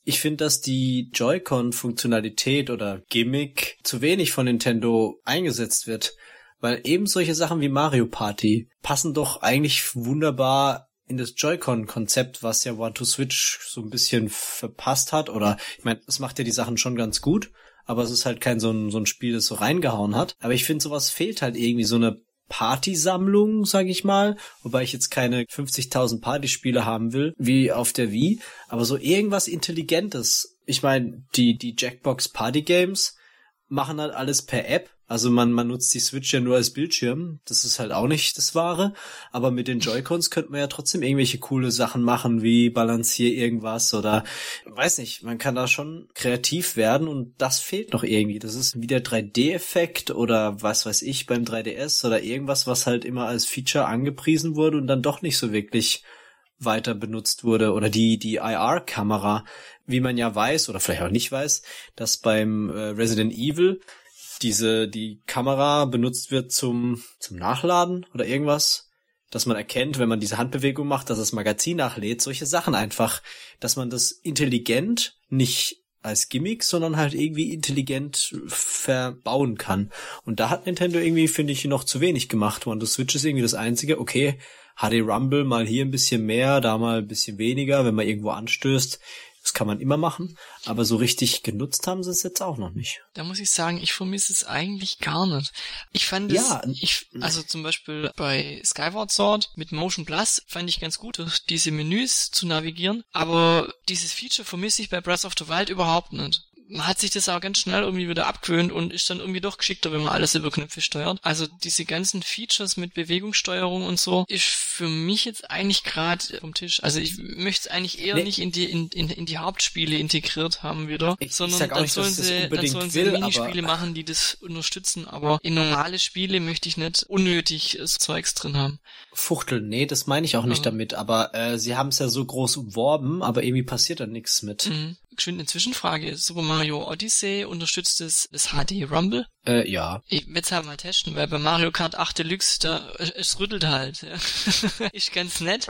Ich finde, dass die Joy-Con-Funktionalität oder Gimmick zu wenig von Nintendo eingesetzt wird. Weil eben solche Sachen wie Mario Party passen doch eigentlich wunderbar in das Joy-Con-Konzept, was ja One to Switch so ein bisschen verpasst hat. Oder ich meine, es macht ja die Sachen schon ganz gut, aber es ist halt kein so ein, so ein Spiel, das so reingehauen hat. Aber ich finde, sowas fehlt halt irgendwie so eine Partysammlung, sag ich mal, wobei ich jetzt keine 50.000 Partyspiele haben will, wie auf der Wii, aber so irgendwas Intelligentes. Ich meine, die, die Jackbox Party Games machen halt alles per App. Also man, man nutzt die Switch ja nur als Bildschirm. Das ist halt auch nicht das Wahre. Aber mit den Joy-Cons könnte man ja trotzdem irgendwelche coole Sachen machen, wie balancier irgendwas oder weiß nicht, man kann da schon kreativ werden und das fehlt noch irgendwie. Das ist wie der 3D-Effekt oder was weiß ich beim 3DS oder irgendwas, was halt immer als Feature angepriesen wurde und dann doch nicht so wirklich weiter benutzt wurde oder die die IR-Kamera, wie man ja weiß oder vielleicht auch nicht weiß, dass beim äh, Resident Evil diese die Kamera benutzt wird zum zum Nachladen oder irgendwas, dass man erkennt, wenn man diese Handbewegung macht, dass das Magazin nachlädt, solche Sachen einfach, dass man das intelligent nicht als Gimmick, sondern halt irgendwie intelligent verbauen kann. Und da hat Nintendo irgendwie, finde ich, noch zu wenig gemacht. Und das Switch ist irgendwie das einzige, okay, HD Rumble mal hier ein bisschen mehr, da mal ein bisschen weniger, wenn man irgendwo anstößt. Das kann man immer machen, aber so richtig genutzt haben sie es jetzt auch noch nicht. Da muss ich sagen, ich vermisse es eigentlich gar nicht. Ich fand Ja. es, ich, also zum Beispiel bei Skyward Sword mit Motion Plus fand ich ganz gut, diese Menüs zu navigieren, aber dieses Feature vermisse ich bei Breath of the Wild überhaupt nicht. Man hat sich das auch ganz schnell irgendwie wieder abgewöhnt und ist dann irgendwie doch geschickter, wenn man alles über Knöpfe steuert. Also diese ganzen Features mit Bewegungssteuerung und so ist für mich jetzt eigentlich gerade vom Tisch. Also ich möchte es eigentlich eher Nee. nicht in die in, in, in die Hauptspiele integriert haben wieder, Ich- sondern dann nicht, sollen sie dann sollen sie will, Minispiele machen, die das unterstützen. Aber in normale Spiele möchte ich nicht unnötig äh, Zeugs drin haben. Fuchtel, nee, das meine ich auch nicht Mhm. damit, aber äh, sie haben es ja so groß umworben, aber irgendwie passiert da nichts mit. Mhm. Geschwind eine Zwischenfrage. Super Mario Odyssey unterstützt das, das HD Rumble? Äh, ja. Ich werde es halt mal testen, weil bei Mario Kart 8 Deluxe, da, es rüttelt halt. Ja. ist ganz nett.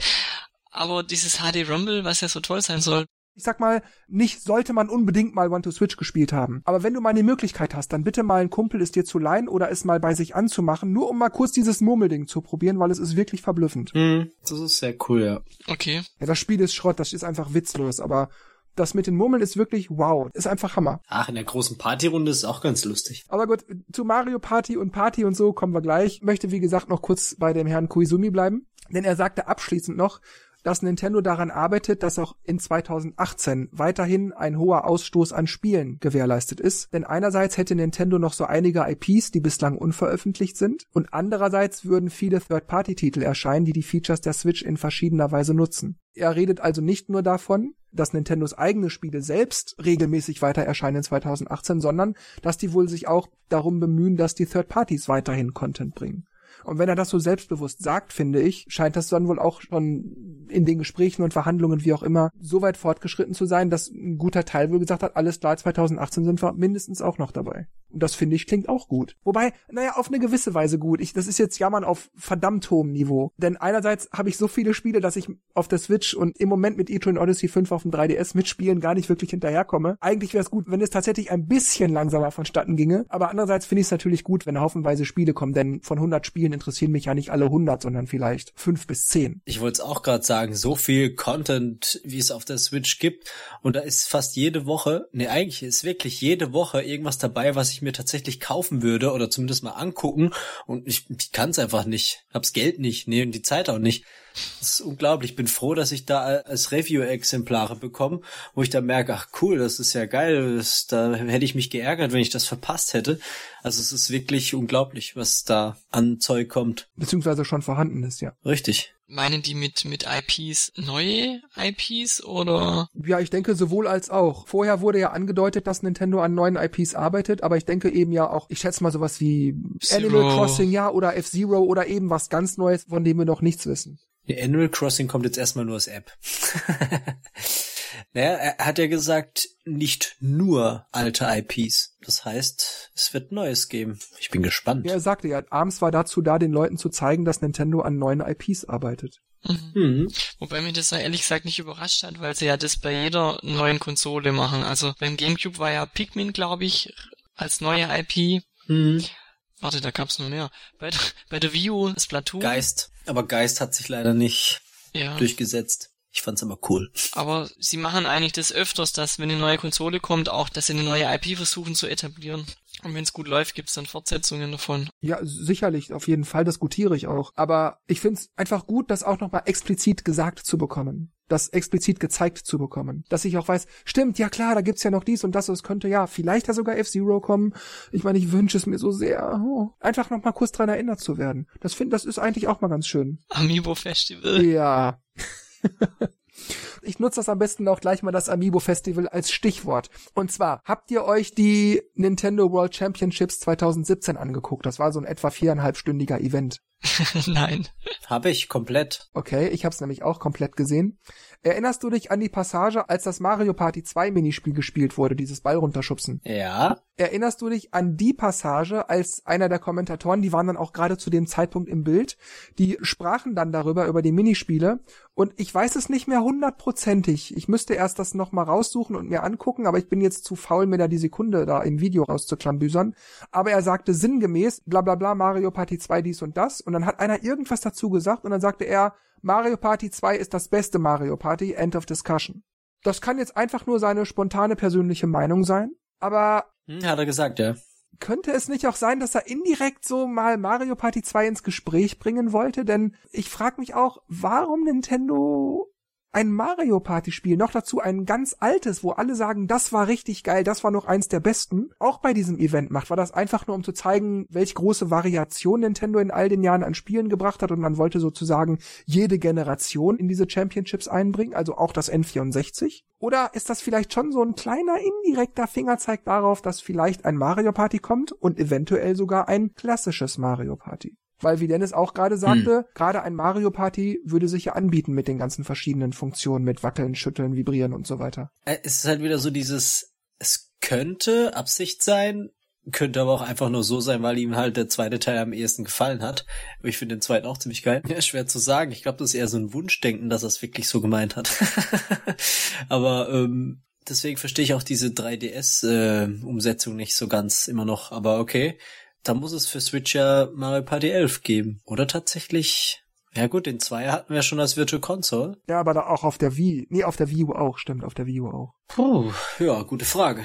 Aber dieses HD Rumble, was ja so toll sein soll, Ich sag mal, nicht sollte man unbedingt mal One to Switch gespielt haben. Aber wenn du mal die Möglichkeit hast, dann bitte mal einen Kumpel es dir zu leihen oder es mal bei sich anzumachen, nur um mal kurz dieses Murmelding zu probieren, weil es ist wirklich verblüffend. Hm, das ist sehr cool, ja. okay. Ja, das Spiel ist Schrott, das ist einfach witzlos, aber das mit den Murmeln ist wirklich wow, ist einfach Hammer. Ach, in der großen Partyrunde ist es auch ganz lustig. Aber gut, zu Mario Party und Party und so kommen wir gleich. Möchte wie gesagt noch kurz bei dem Herrn Koizumi bleiben, denn er sagte abschließend noch, dass Nintendo daran arbeitet, dass auch in 2018 weiterhin ein hoher Ausstoß an Spielen gewährleistet ist. Denn einerseits hätte Nintendo noch so einige IPs, die bislang unveröffentlicht sind, und andererseits würden viele Third-Party-Titel erscheinen, die die Features der Switch in verschiedener Weise nutzen. Er redet also nicht nur davon, dass Nintendos eigene Spiele selbst regelmäßig weiter erscheinen in 2018, sondern dass die wohl sich auch darum bemühen, dass die Third Parties weiterhin Content bringen. Und wenn er das so selbstbewusst sagt, finde ich, scheint das dann wohl auch schon in den Gesprächen und Verhandlungen, wie auch immer, so weit fortgeschritten zu sein, dass ein guter Teil wohl gesagt hat, alles klar, 2018 sind wir mindestens auch noch dabei. Und das finde ich klingt auch gut. Wobei, naja, auf eine gewisse Weise gut. Ich, das ist jetzt Jammern auf verdammt hohem Niveau. Denn einerseits habe ich so viele Spiele, dass ich auf der Switch und im Moment mit E-Train Odyssey 5 auf dem 3DS mitspielen gar nicht wirklich hinterherkomme. Eigentlich wäre es gut, wenn es tatsächlich ein bisschen langsamer vonstatten ginge. Aber andererseits finde ich es natürlich gut, wenn haufenweise Spiele kommen, denn von 100 Spielen interessieren mich ja nicht alle 100, sondern vielleicht 5 bis 10. Ich wollte es auch gerade sagen, so viel Content, wie es auf der Switch gibt und da ist fast jede Woche, ne eigentlich ist wirklich jede Woche irgendwas dabei, was ich mir tatsächlich kaufen würde oder zumindest mal angucken und ich, ich kann es einfach nicht, hab's Geld nicht, nee und die Zeit auch nicht. Das ist unglaublich. Ich bin froh, dass ich da als Review-Exemplare bekomme, wo ich da merke, ach cool, das ist ja geil. Das, da hätte ich mich geärgert, wenn ich das verpasst hätte. Also es ist wirklich unglaublich, was da an Zeug kommt. Beziehungsweise schon vorhanden ist, ja. Richtig. Meinen die mit, mit IPs neue IPs oder? Ja, ich denke sowohl als auch. Vorher wurde ja angedeutet, dass Nintendo an neuen IPs arbeitet, aber ich denke eben ja auch, ich schätze mal sowas wie Zero. Animal Crossing, ja, oder F-Zero oder eben was ganz Neues, von dem wir noch nichts wissen. Die Animal Crossing kommt jetzt erstmal nur als App. naja, er hat ja gesagt, nicht nur alte IPs. Das heißt, es wird Neues geben. Ich bin gespannt. Ja, er sagte ja, abends war dazu da, den Leuten zu zeigen, dass Nintendo an neuen IPs arbeitet. Mhm. Mhm. Wobei mich das ja ehrlich gesagt nicht überrascht hat, weil sie ja das bei jeder neuen Konsole machen. Also beim GameCube war ja Pikmin, glaube ich, als neue IP. Mhm. Warte, da gab's noch mehr. Bei, der, bei der Wii U Splatoon. Geist. Aber Geist hat sich leider nicht ja. durchgesetzt. Ich fand's aber cool. Aber sie machen eigentlich das öfters, dass wenn eine neue Konsole kommt, auch, dass sie eine neue IP versuchen zu etablieren. Und wenn es gut läuft, gibt's dann Fortsetzungen davon. Ja, sicherlich, auf jeden Fall diskutiere ich auch. Aber ich find's einfach gut, das auch nochmal explizit gesagt zu bekommen. Das explizit gezeigt zu bekommen. Dass ich auch weiß, stimmt, ja klar, da gibt's ja noch dies und das, und es könnte ja vielleicht ja sogar F-Zero kommen. Ich meine, ich wünsche es mir so sehr. Oh, einfach nochmal kurz dran erinnert zu werden. Das finde, das ist eigentlich auch mal ganz schön. Amiibo Festival. Ja. Ich nutze das am besten auch gleich mal das Amiibo Festival als Stichwort. Und zwar, habt ihr euch die Nintendo World Championships 2017 angeguckt? Das war so ein etwa viereinhalbstündiger Event. Nein. Habe ich komplett. Okay, ich habe es nämlich auch komplett gesehen. Erinnerst du dich an die Passage, als das Mario Party 2 Minispiel gespielt wurde, dieses Ball runterschubsen? Ja. Erinnerst du dich an die Passage, als einer der Kommentatoren, die waren dann auch gerade zu dem Zeitpunkt im Bild, die sprachen dann darüber, über die Minispiele und ich weiß es nicht mehr hundertprozentig. Ich müsste erst das nochmal raussuchen und mir angucken, aber ich bin jetzt zu faul, mir da die Sekunde da im Video rauszuklambüsern. Aber er sagte sinngemäß, bla bla bla, Mario Party 2 dies und das und dann hat einer irgendwas dazu gesagt und dann sagte er, Mario Party 2 ist das beste Mario Party, End of Discussion. Das kann jetzt einfach nur seine spontane persönliche Meinung sein, aber hm, hat er gesagt, ja. Könnte es nicht auch sein, dass er indirekt so mal Mario Party 2 ins Gespräch bringen wollte? Denn ich frage mich auch, warum Nintendo ein Mario Party Spiel, noch dazu ein ganz altes, wo alle sagen, das war richtig geil, das war noch eins der besten, auch bei diesem Event macht. War das einfach nur, um zu zeigen, welche große Variation Nintendo in all den Jahren an Spielen gebracht hat und man wollte sozusagen jede Generation in diese Championships einbringen, also auch das N64? Oder ist das vielleicht schon so ein kleiner indirekter Fingerzeig darauf, dass vielleicht ein Mario Party kommt und eventuell sogar ein klassisches Mario Party? Weil, wie Dennis auch gerade sagte, hm. gerade ein Mario Party würde sich ja anbieten mit den ganzen verschiedenen Funktionen, mit Wackeln, Schütteln, Vibrieren und so weiter. Äh, es ist halt wieder so dieses, es könnte Absicht sein, könnte aber auch einfach nur so sein, weil ihm halt der zweite Teil am ehesten gefallen hat. Aber ich finde den zweiten auch ziemlich geil. Ja, schwer zu sagen. Ich glaube, das ist eher so ein Wunschdenken, dass er es wirklich so gemeint hat. aber ähm, deswegen verstehe ich auch diese 3DS-Umsetzung äh, nicht so ganz immer noch. Aber okay, da muss es für Switch ja Mario Party 11 geben. Oder tatsächlich ja gut, den Zweier hatten wir schon als Virtual Console. Ja, aber da auch auf der Wii. Nee, auf der Wii U auch, stimmt, auf der Wii U auch. Puh, ja, gute Frage.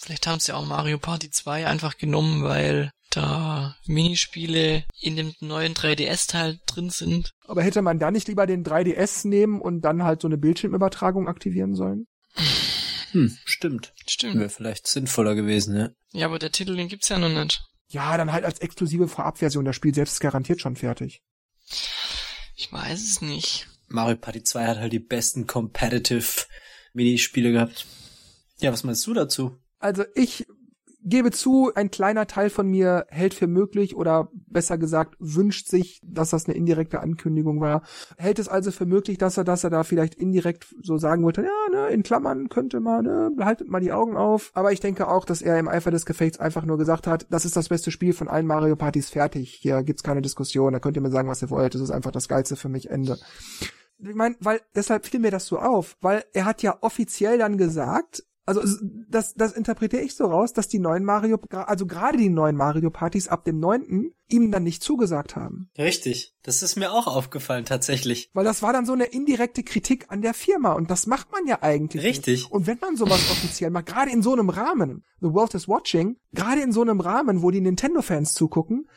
Vielleicht haben sie auch Mario Party 2 einfach genommen, weil da Minispiele in dem neuen 3DS-Teil drin sind. Aber hätte man da nicht lieber den 3DS nehmen und dann halt so eine Bildschirmübertragung aktivieren sollen? Hm, stimmt. Stimmt. Wäre vielleicht sinnvoller gewesen, ja. Ja, aber der Titel, den gibt's ja noch nicht. Ja, dann halt als exklusive Vorabversion. Das Spiel selbst ist garantiert schon fertig. Ich weiß es nicht. Mario Party 2 hat halt die besten Competitive Minispiele gehabt. Ja, was meinst du dazu? Also ich gebe zu, ein kleiner Teil von mir hält für möglich oder besser gesagt wünscht sich, dass das eine indirekte Ankündigung war. Hält es also für möglich, dass er, dass er da vielleicht indirekt so sagen wollte, ja, ne, in Klammern könnte man, ne, haltet mal die Augen auf. Aber ich denke auch, dass er im Eifer des Gefechts einfach nur gesagt hat, das ist das beste Spiel von allen Mario Partys fertig. Hier gibt's keine Diskussion, da könnt ihr mir sagen, was ihr wollt. Das ist einfach das Geilste für mich, Ende ich meine, weil deshalb fiel mir das so auf, weil er hat ja offiziell dann gesagt, also das, das interpretiere ich so raus, dass die neuen Mario, also gerade die neuen Mario Partys ab dem neunten ihm dann nicht zugesagt haben. Richtig. Das ist mir auch aufgefallen, tatsächlich. Weil das war dann so eine indirekte Kritik an der Firma und das macht man ja eigentlich. Richtig. Nicht. Und wenn man sowas offiziell macht, gerade in so einem Rahmen, The World is Watching, gerade in so einem Rahmen, wo die Nintendo-Fans zugucken,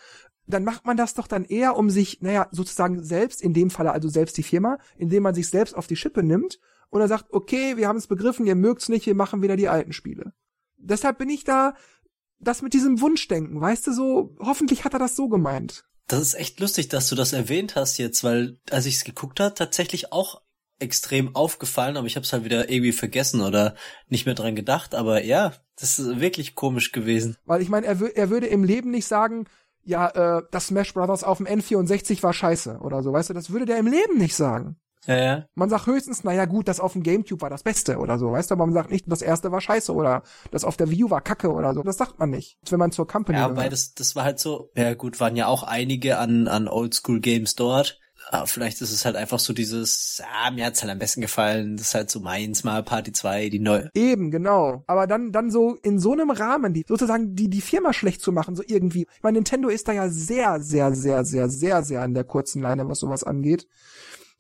dann macht man das doch dann eher, um sich, naja, sozusagen selbst, in dem Falle also selbst die Firma, indem man sich selbst auf die Schippe nimmt und er sagt, okay, wir haben es begriffen, ihr mögt's nicht, wir machen wieder die alten Spiele. Deshalb bin ich da, das mit diesem Wunschdenken, weißt du, so, hoffentlich hat er das so gemeint. Das ist echt lustig, dass du das erwähnt hast jetzt, weil als ich es geguckt habe, tatsächlich auch extrem aufgefallen, aber ich habe es halt wieder irgendwie vergessen oder nicht mehr dran gedacht. Aber ja, das ist wirklich komisch gewesen. Weil ich meine, er, er würde im Leben nicht sagen, ja, äh, das Smash Brothers auf dem N64 war scheiße oder so, weißt du, das würde der im Leben nicht sagen. Ja, ja. Man sagt höchstens, naja gut, das auf dem Gamecube war das Beste oder so, weißt du, aber man sagt nicht, das erste war scheiße oder das auf der Wii U war kacke oder so. Das sagt man nicht, wenn man zur Company Ja, weil das, das war halt so, ja gut, waren ja auch einige an, an Oldschool Games dort Ah, vielleicht ist es halt einfach so dieses, ah, mir hat's halt am besten gefallen, das ist halt so meins mal Party 2, die neue. Eben, genau. Aber dann, dann so in so einem Rahmen, die sozusagen die, die Firma schlecht zu machen, so irgendwie. Ich meine, Nintendo ist da ja sehr, sehr, sehr, sehr, sehr, sehr an der kurzen Leine, was sowas angeht.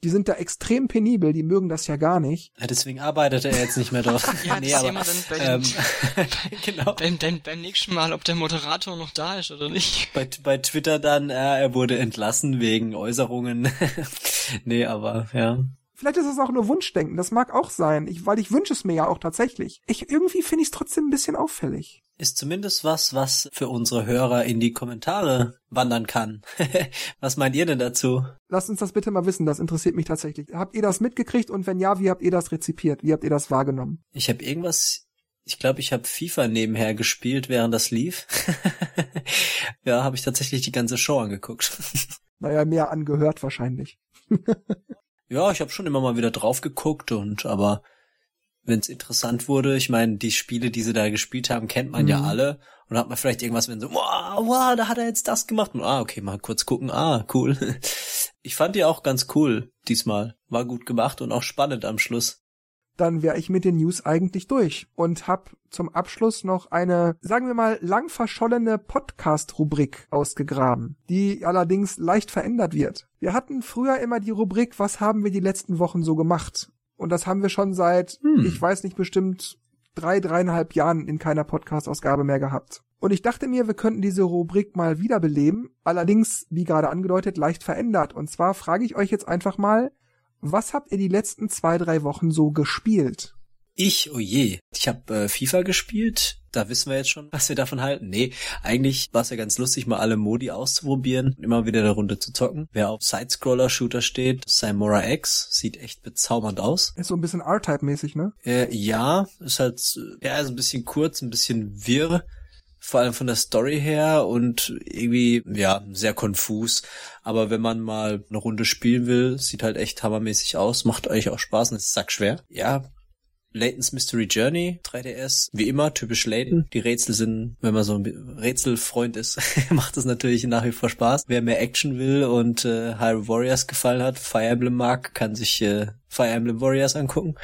Die sind da extrem penibel, die mögen das ja gar nicht. Ja, deswegen arbeitet er jetzt nicht mehr dort. ja, nee, das aber, dann bei ähm, genau. beim, beim, beim nächsten Mal, ob der Moderator noch da ist oder nicht. Bei, bei Twitter dann, äh, er wurde entlassen wegen Äußerungen. nee, aber ja. Vielleicht ist es auch nur Wunschdenken, das mag auch sein, ich, weil ich wünsche es mir ja auch tatsächlich. Ich irgendwie finde ich es trotzdem ein bisschen auffällig. Ist zumindest was, was für unsere Hörer in die Kommentare wandern kann. was meint ihr denn dazu? Lasst uns das bitte mal wissen, das interessiert mich tatsächlich. Habt ihr das mitgekriegt und wenn ja, wie habt ihr das rezipiert? Wie habt ihr das wahrgenommen? Ich habe irgendwas ich glaube, ich habe FIFA nebenher gespielt, während das lief. ja, habe ich tatsächlich die ganze Show angeguckt. naja, mehr angehört wahrscheinlich. Ja, ich habe schon immer mal wieder drauf geguckt und aber wenn es interessant wurde, ich meine, die Spiele, die sie da gespielt haben, kennt man mhm. ja alle. Und hat man vielleicht irgendwas, wenn so, wow, wow, da hat er jetzt das gemacht. Und ah, okay, mal kurz gucken, ah, cool. Ich fand die auch ganz cool diesmal, war gut gemacht und auch spannend am Schluss dann wäre ich mit den News eigentlich durch und hab zum Abschluss noch eine, sagen wir mal, lang verschollene Podcast-Rubrik ausgegraben, die allerdings leicht verändert wird. Wir hatten früher immer die Rubrik, was haben wir die letzten Wochen so gemacht? Und das haben wir schon seit, hm. ich weiß nicht, bestimmt drei, dreieinhalb Jahren in keiner Podcast-Ausgabe mehr gehabt. Und ich dachte mir, wir könnten diese Rubrik mal wiederbeleben, allerdings, wie gerade angedeutet, leicht verändert. Und zwar frage ich euch jetzt einfach mal, was habt ihr die letzten zwei, drei Wochen so gespielt? Ich, oh je. Ich habe äh, FIFA gespielt. Da wissen wir jetzt schon, was wir davon halten. Nee, eigentlich war es ja ganz lustig, mal alle Modi auszuprobieren, immer wieder eine Runde zu zocken. Wer auf Sidescroller-Shooter steht, Simora X, sieht echt bezaubernd aus. Ist so ein bisschen R-Type-mäßig, ne? Äh, ja, ist halt, ja, ist ein bisschen kurz, ein bisschen wirr vor allem von der Story her und irgendwie, ja, sehr konfus. Aber wenn man mal eine Runde spielen will, sieht halt echt hammermäßig aus, macht euch auch Spaß und ist sackschwer. Ja, Layton's Mystery Journey, 3DS, wie immer, typisch Layton. Die Rätsel sind, wenn man so ein Rätselfreund ist, macht es natürlich nach wie vor Spaß. Wer mehr Action will und äh, Hyrule Warriors gefallen hat, Fire Emblem mag, kann sich äh, Fire Emblem Warriors angucken.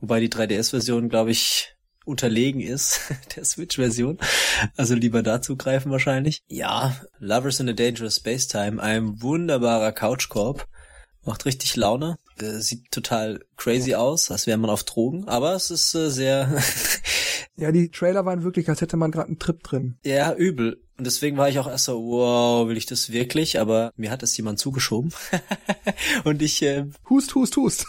Wobei die 3DS-Version, glaube ich, unterlegen ist, der Switch-Version. Also lieber dazu greifen wahrscheinlich. Ja, Lovers in a Dangerous Space Time, ein wunderbarer Couchkorb. Macht richtig Laune. Äh, sieht total crazy aus, als wäre man auf Drogen, aber es ist äh, sehr. ja, die Trailer waren wirklich, als hätte man gerade einen Trip drin. Ja, übel. Und deswegen war ich auch erst so, wow, will ich das wirklich? Aber mir hat es jemand zugeschoben. Und ich äh, hust, hust, hust.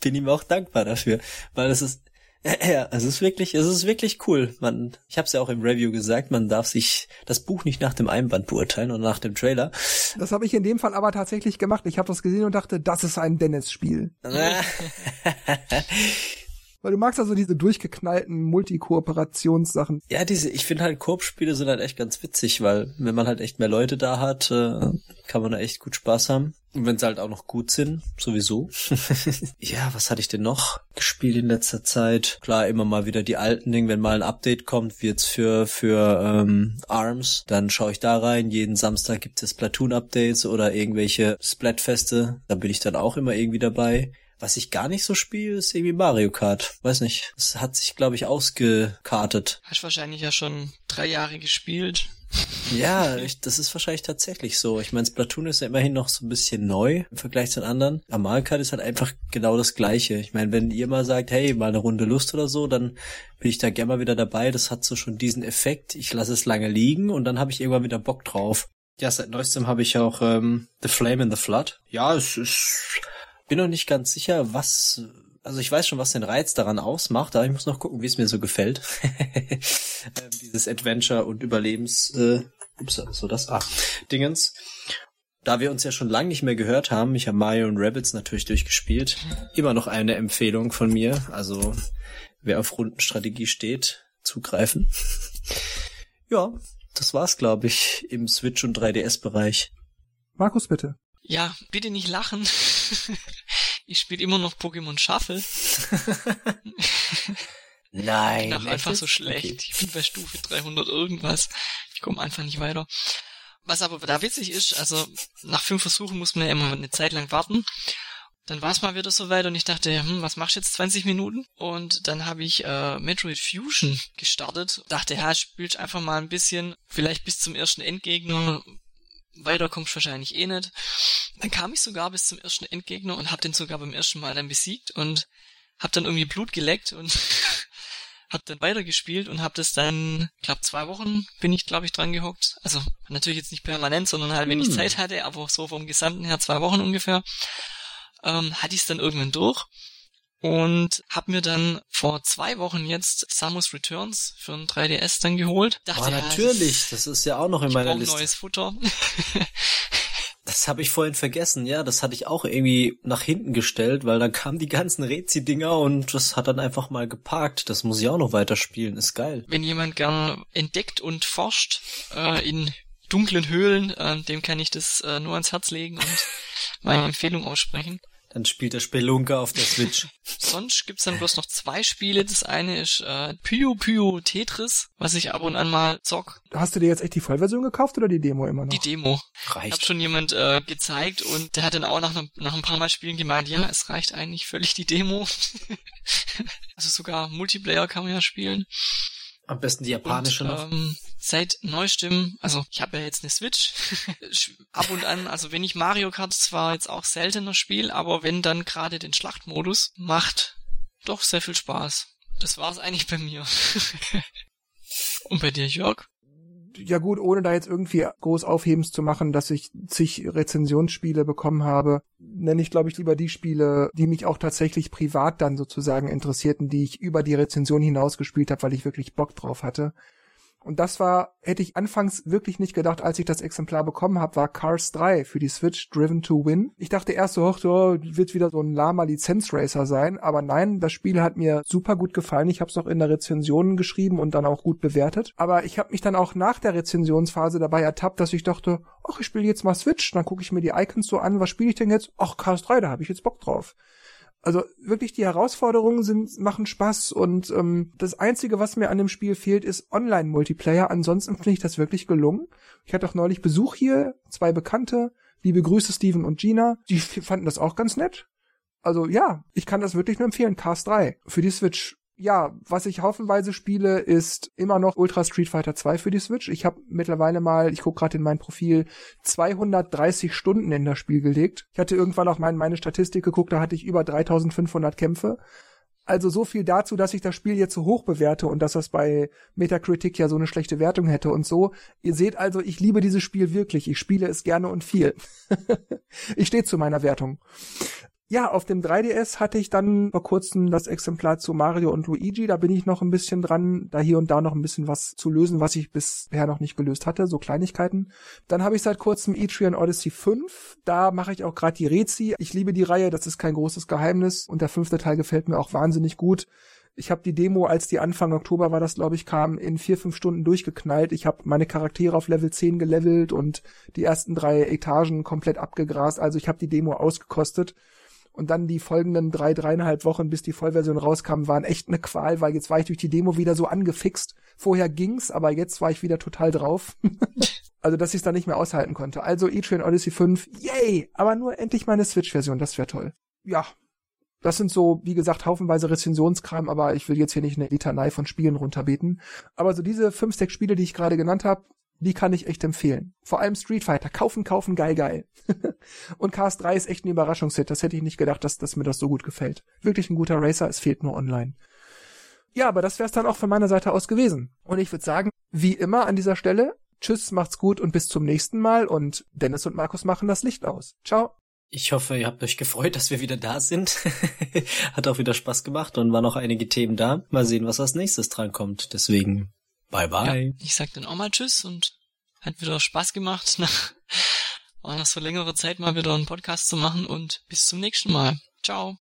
bin ihm auch dankbar dafür, weil es ist Ja, es ist wirklich, es ist wirklich cool. Man, ich habe es ja auch im Review gesagt, man darf sich das Buch nicht nach dem Einband beurteilen und nach dem Trailer. Das habe ich in dem Fall aber tatsächlich gemacht. Ich habe das gesehen und dachte, das ist ein Dennis-Spiel. Weil du magst also diese durchgeknallten Multi-Kooperationssachen. Ja, diese, ich finde halt Koop-Spiele sind halt echt ganz witzig, weil wenn man halt echt mehr Leute da hat, äh, kann man da echt gut Spaß haben. Und wenn sie halt auch noch gut sind, sowieso. ja, was hatte ich denn noch gespielt in letzter Zeit? Klar, immer mal wieder die alten Dinge, wenn mal ein Update kommt, wie jetzt für, für ähm, ARMS, dann schaue ich da rein. Jeden Samstag gibt es Platoon-Updates oder irgendwelche Splatfeste. Da bin ich dann auch immer irgendwie dabei. Was ich gar nicht so spiele, ist irgendwie Mario Kart. Weiß nicht. Das hat sich, glaube ich, ausgekartet. Hast wahrscheinlich ja schon drei Jahre gespielt. Ja, ich, das ist wahrscheinlich tatsächlich so. Ich meine, Splatoon ist ja immerhin noch so ein bisschen neu im Vergleich zu den anderen. Mario Kart ist halt einfach genau das Gleiche. Ich meine, wenn ihr mal sagt, hey, mal eine Runde Lust oder so, dann bin ich da gerne mal wieder dabei. Das hat so schon diesen Effekt. Ich lasse es lange liegen und dann habe ich irgendwann wieder Bock drauf. Ja, seit neuestem habe ich auch ähm, The Flame in the Flood. Ja, es ist bin noch nicht ganz sicher, was, also ich weiß schon, was den Reiz daran ausmacht, aber ich muss noch gucken, wie es mir so gefällt. ähm, dieses Adventure und Überlebens, äh, ups, so das, ah, Dingens. Da wir uns ja schon lange nicht mehr gehört haben, ich habe Mario und Rabbits natürlich durchgespielt. Immer noch eine Empfehlung von mir. Also wer auf Rundenstrategie steht, zugreifen. ja, das war's, glaube ich, im Switch- und 3DS-Bereich. Markus, bitte. Ja, bitte nicht lachen. ich spiele immer noch Pokémon Shuffle. Nein. Ich bin einfach so schlecht. Okay. Ich bin bei Stufe 300 irgendwas. Ich komme einfach nicht weiter. Was aber da witzig ist, also nach fünf Versuchen muss man ja immer eine Zeit lang warten. Dann war es mal wieder soweit und ich dachte, hm, was machst du jetzt 20 Minuten? Und dann habe ich äh, Metroid Fusion gestartet. Dachte, ja, spielst einfach mal ein bisschen, vielleicht bis zum ersten Endgegner, weiter kommst wahrscheinlich eh nicht. Dann kam ich sogar bis zum ersten Endgegner und hab den sogar beim ersten Mal dann besiegt und hab dann irgendwie Blut geleckt und hab dann weitergespielt und hab das dann, glaub zwei Wochen bin ich, glaube ich, dran gehockt. Also natürlich jetzt nicht permanent, sondern halt, wenn hm. ich Zeit hatte, aber so vom Gesamten her zwei Wochen ungefähr, ähm, hatte ich es dann irgendwann durch und habe mir dann vor zwei Wochen jetzt Samus Returns für ein 3DS dann geholt. Dachte, oh, natürlich, ja, das ist ja auch noch in meiner Liste. neues Futter. das habe ich vorhin vergessen, ja, das hatte ich auch irgendwie nach hinten gestellt, weil dann kamen die ganzen Rezi-Dinger und das hat dann einfach mal geparkt. Das muss ich auch noch weiterspielen, ist geil. Wenn jemand gern entdeckt und forscht äh, in dunklen Höhlen, äh, dem kann ich das äh, nur ans Herz legen und meine Empfehlung aussprechen. Dann spielt der Spelunker auf der Switch. Sonst gibt's dann bloß noch zwei Spiele. Das eine ist äh, Puyo Puyo Tetris, was ich ab und an mal zock. Hast du dir jetzt echt die Vollversion gekauft oder die Demo immer noch? Die Demo. Reicht. Hat schon jemand äh, gezeigt und der hat dann auch nach, nach ein paar Mal Spielen gemeint, ja, es reicht eigentlich völlig die Demo. also sogar Multiplayer kann man ja spielen. Am besten die japanische und, noch. Ähm, seit neuestem, also ich habe ja jetzt eine Switch, ab und an, also wenn ich Mario Kart zwar jetzt auch seltener spiel, aber wenn dann gerade den Schlachtmodus, macht doch sehr viel Spaß. Das war's eigentlich bei mir. und bei dir, Jörg? ja gut, ohne da jetzt irgendwie groß Aufhebens zu machen, dass ich zig Rezensionsspiele bekommen habe, nenne ich glaube ich lieber die Spiele, die mich auch tatsächlich privat dann sozusagen interessierten, die ich über die Rezension hinaus gespielt habe, weil ich wirklich Bock drauf hatte. Und das war, hätte ich anfangs wirklich nicht gedacht, als ich das Exemplar bekommen habe, war Cars 3 für die Switch Driven to Win. Ich dachte erst so, oh, wird wieder so ein lama Lizenzracer sein, aber nein, das Spiel hat mir super gut gefallen. Ich habe es auch in der Rezension geschrieben und dann auch gut bewertet. Aber ich habe mich dann auch nach der Rezensionsphase dabei ertappt, dass ich dachte, ach, ich spiele jetzt mal Switch, dann gucke ich mir die Icons so an, was spiele ich denn jetzt? Ach, Cars 3, da habe ich jetzt Bock drauf. Also wirklich die Herausforderungen sind machen Spaß und ähm, das einzige, was mir an dem Spiel fehlt, ist Online-Multiplayer. Ansonsten finde ich das wirklich gelungen. Ich hatte auch neulich Besuch hier, zwei Bekannte, liebe Grüße Steven und Gina, die fanden das auch ganz nett. Also ja, ich kann das wirklich nur empfehlen. Cast 3 für die Switch ja, was ich haufenweise spiele, ist immer noch Ultra Street Fighter 2 für die Switch. Ich habe mittlerweile mal, ich gucke gerade in mein Profil, 230 Stunden in das Spiel gelegt. Ich hatte irgendwann auch mal in meine Statistik geguckt, da hatte ich über 3500 Kämpfe. Also so viel dazu, dass ich das Spiel jetzt so hoch bewerte und dass das bei Metacritic ja so eine schlechte Wertung hätte und so. Ihr seht also, ich liebe dieses Spiel wirklich. Ich spiele es gerne und viel. ich stehe zu meiner Wertung. Ja, auf dem 3DS hatte ich dann vor kurzem das Exemplar zu Mario und Luigi. Da bin ich noch ein bisschen dran, da hier und da noch ein bisschen was zu lösen, was ich bisher noch nicht gelöst hatte, so Kleinigkeiten. Dann habe ich seit kurzem Etrian Odyssey 5. Da mache ich auch gerade die Rezi. Ich liebe die Reihe, das ist kein großes Geheimnis und der fünfte Teil gefällt mir auch wahnsinnig gut. Ich habe die Demo, als die Anfang Oktober war das, glaube ich, kam, in vier, fünf Stunden durchgeknallt. Ich habe meine Charaktere auf Level 10 gelevelt und die ersten drei Etagen komplett abgegrast. Also ich habe die Demo ausgekostet. Und dann die folgenden drei, dreieinhalb Wochen, bis die Vollversion rauskam, waren echt eine Qual, weil jetzt war ich durch die Demo wieder so angefixt. Vorher ging's, aber jetzt war ich wieder total drauf. also, dass ich es dann nicht mehr aushalten konnte. Also E-Train Odyssey 5, yay! Aber nur endlich meine Switch-Version, das wäre toll. Ja, das sind so, wie gesagt, haufenweise Rezensionskram, aber ich will jetzt hier nicht eine Litanei von Spielen runterbeten. Aber so diese fünf, sechs Spiele, die ich gerade genannt habe, die kann ich echt empfehlen. Vor allem Street Fighter. Kaufen, kaufen, geil, geil. und Cars 3 ist echt ein Überraschungshit. Das hätte ich nicht gedacht, dass, dass mir das so gut gefällt. Wirklich ein guter Racer, es fehlt nur online. Ja, aber das wär's dann auch von meiner Seite aus gewesen. Und ich würde sagen, wie immer an dieser Stelle, tschüss, macht's gut und bis zum nächsten Mal. Und Dennis und Markus machen das Licht aus. Ciao. Ich hoffe, ihr habt euch gefreut, dass wir wieder da sind. Hat auch wieder Spaß gemacht und waren noch einige Themen da. Mal sehen, was als nächstes drankommt. Deswegen, bye bye. Ja, ich sag dann auch mal Tschüss und hat wieder Spaß gemacht, nach, nach so längerer Zeit mal wieder einen Podcast zu machen und bis zum nächsten Mal. Ciao.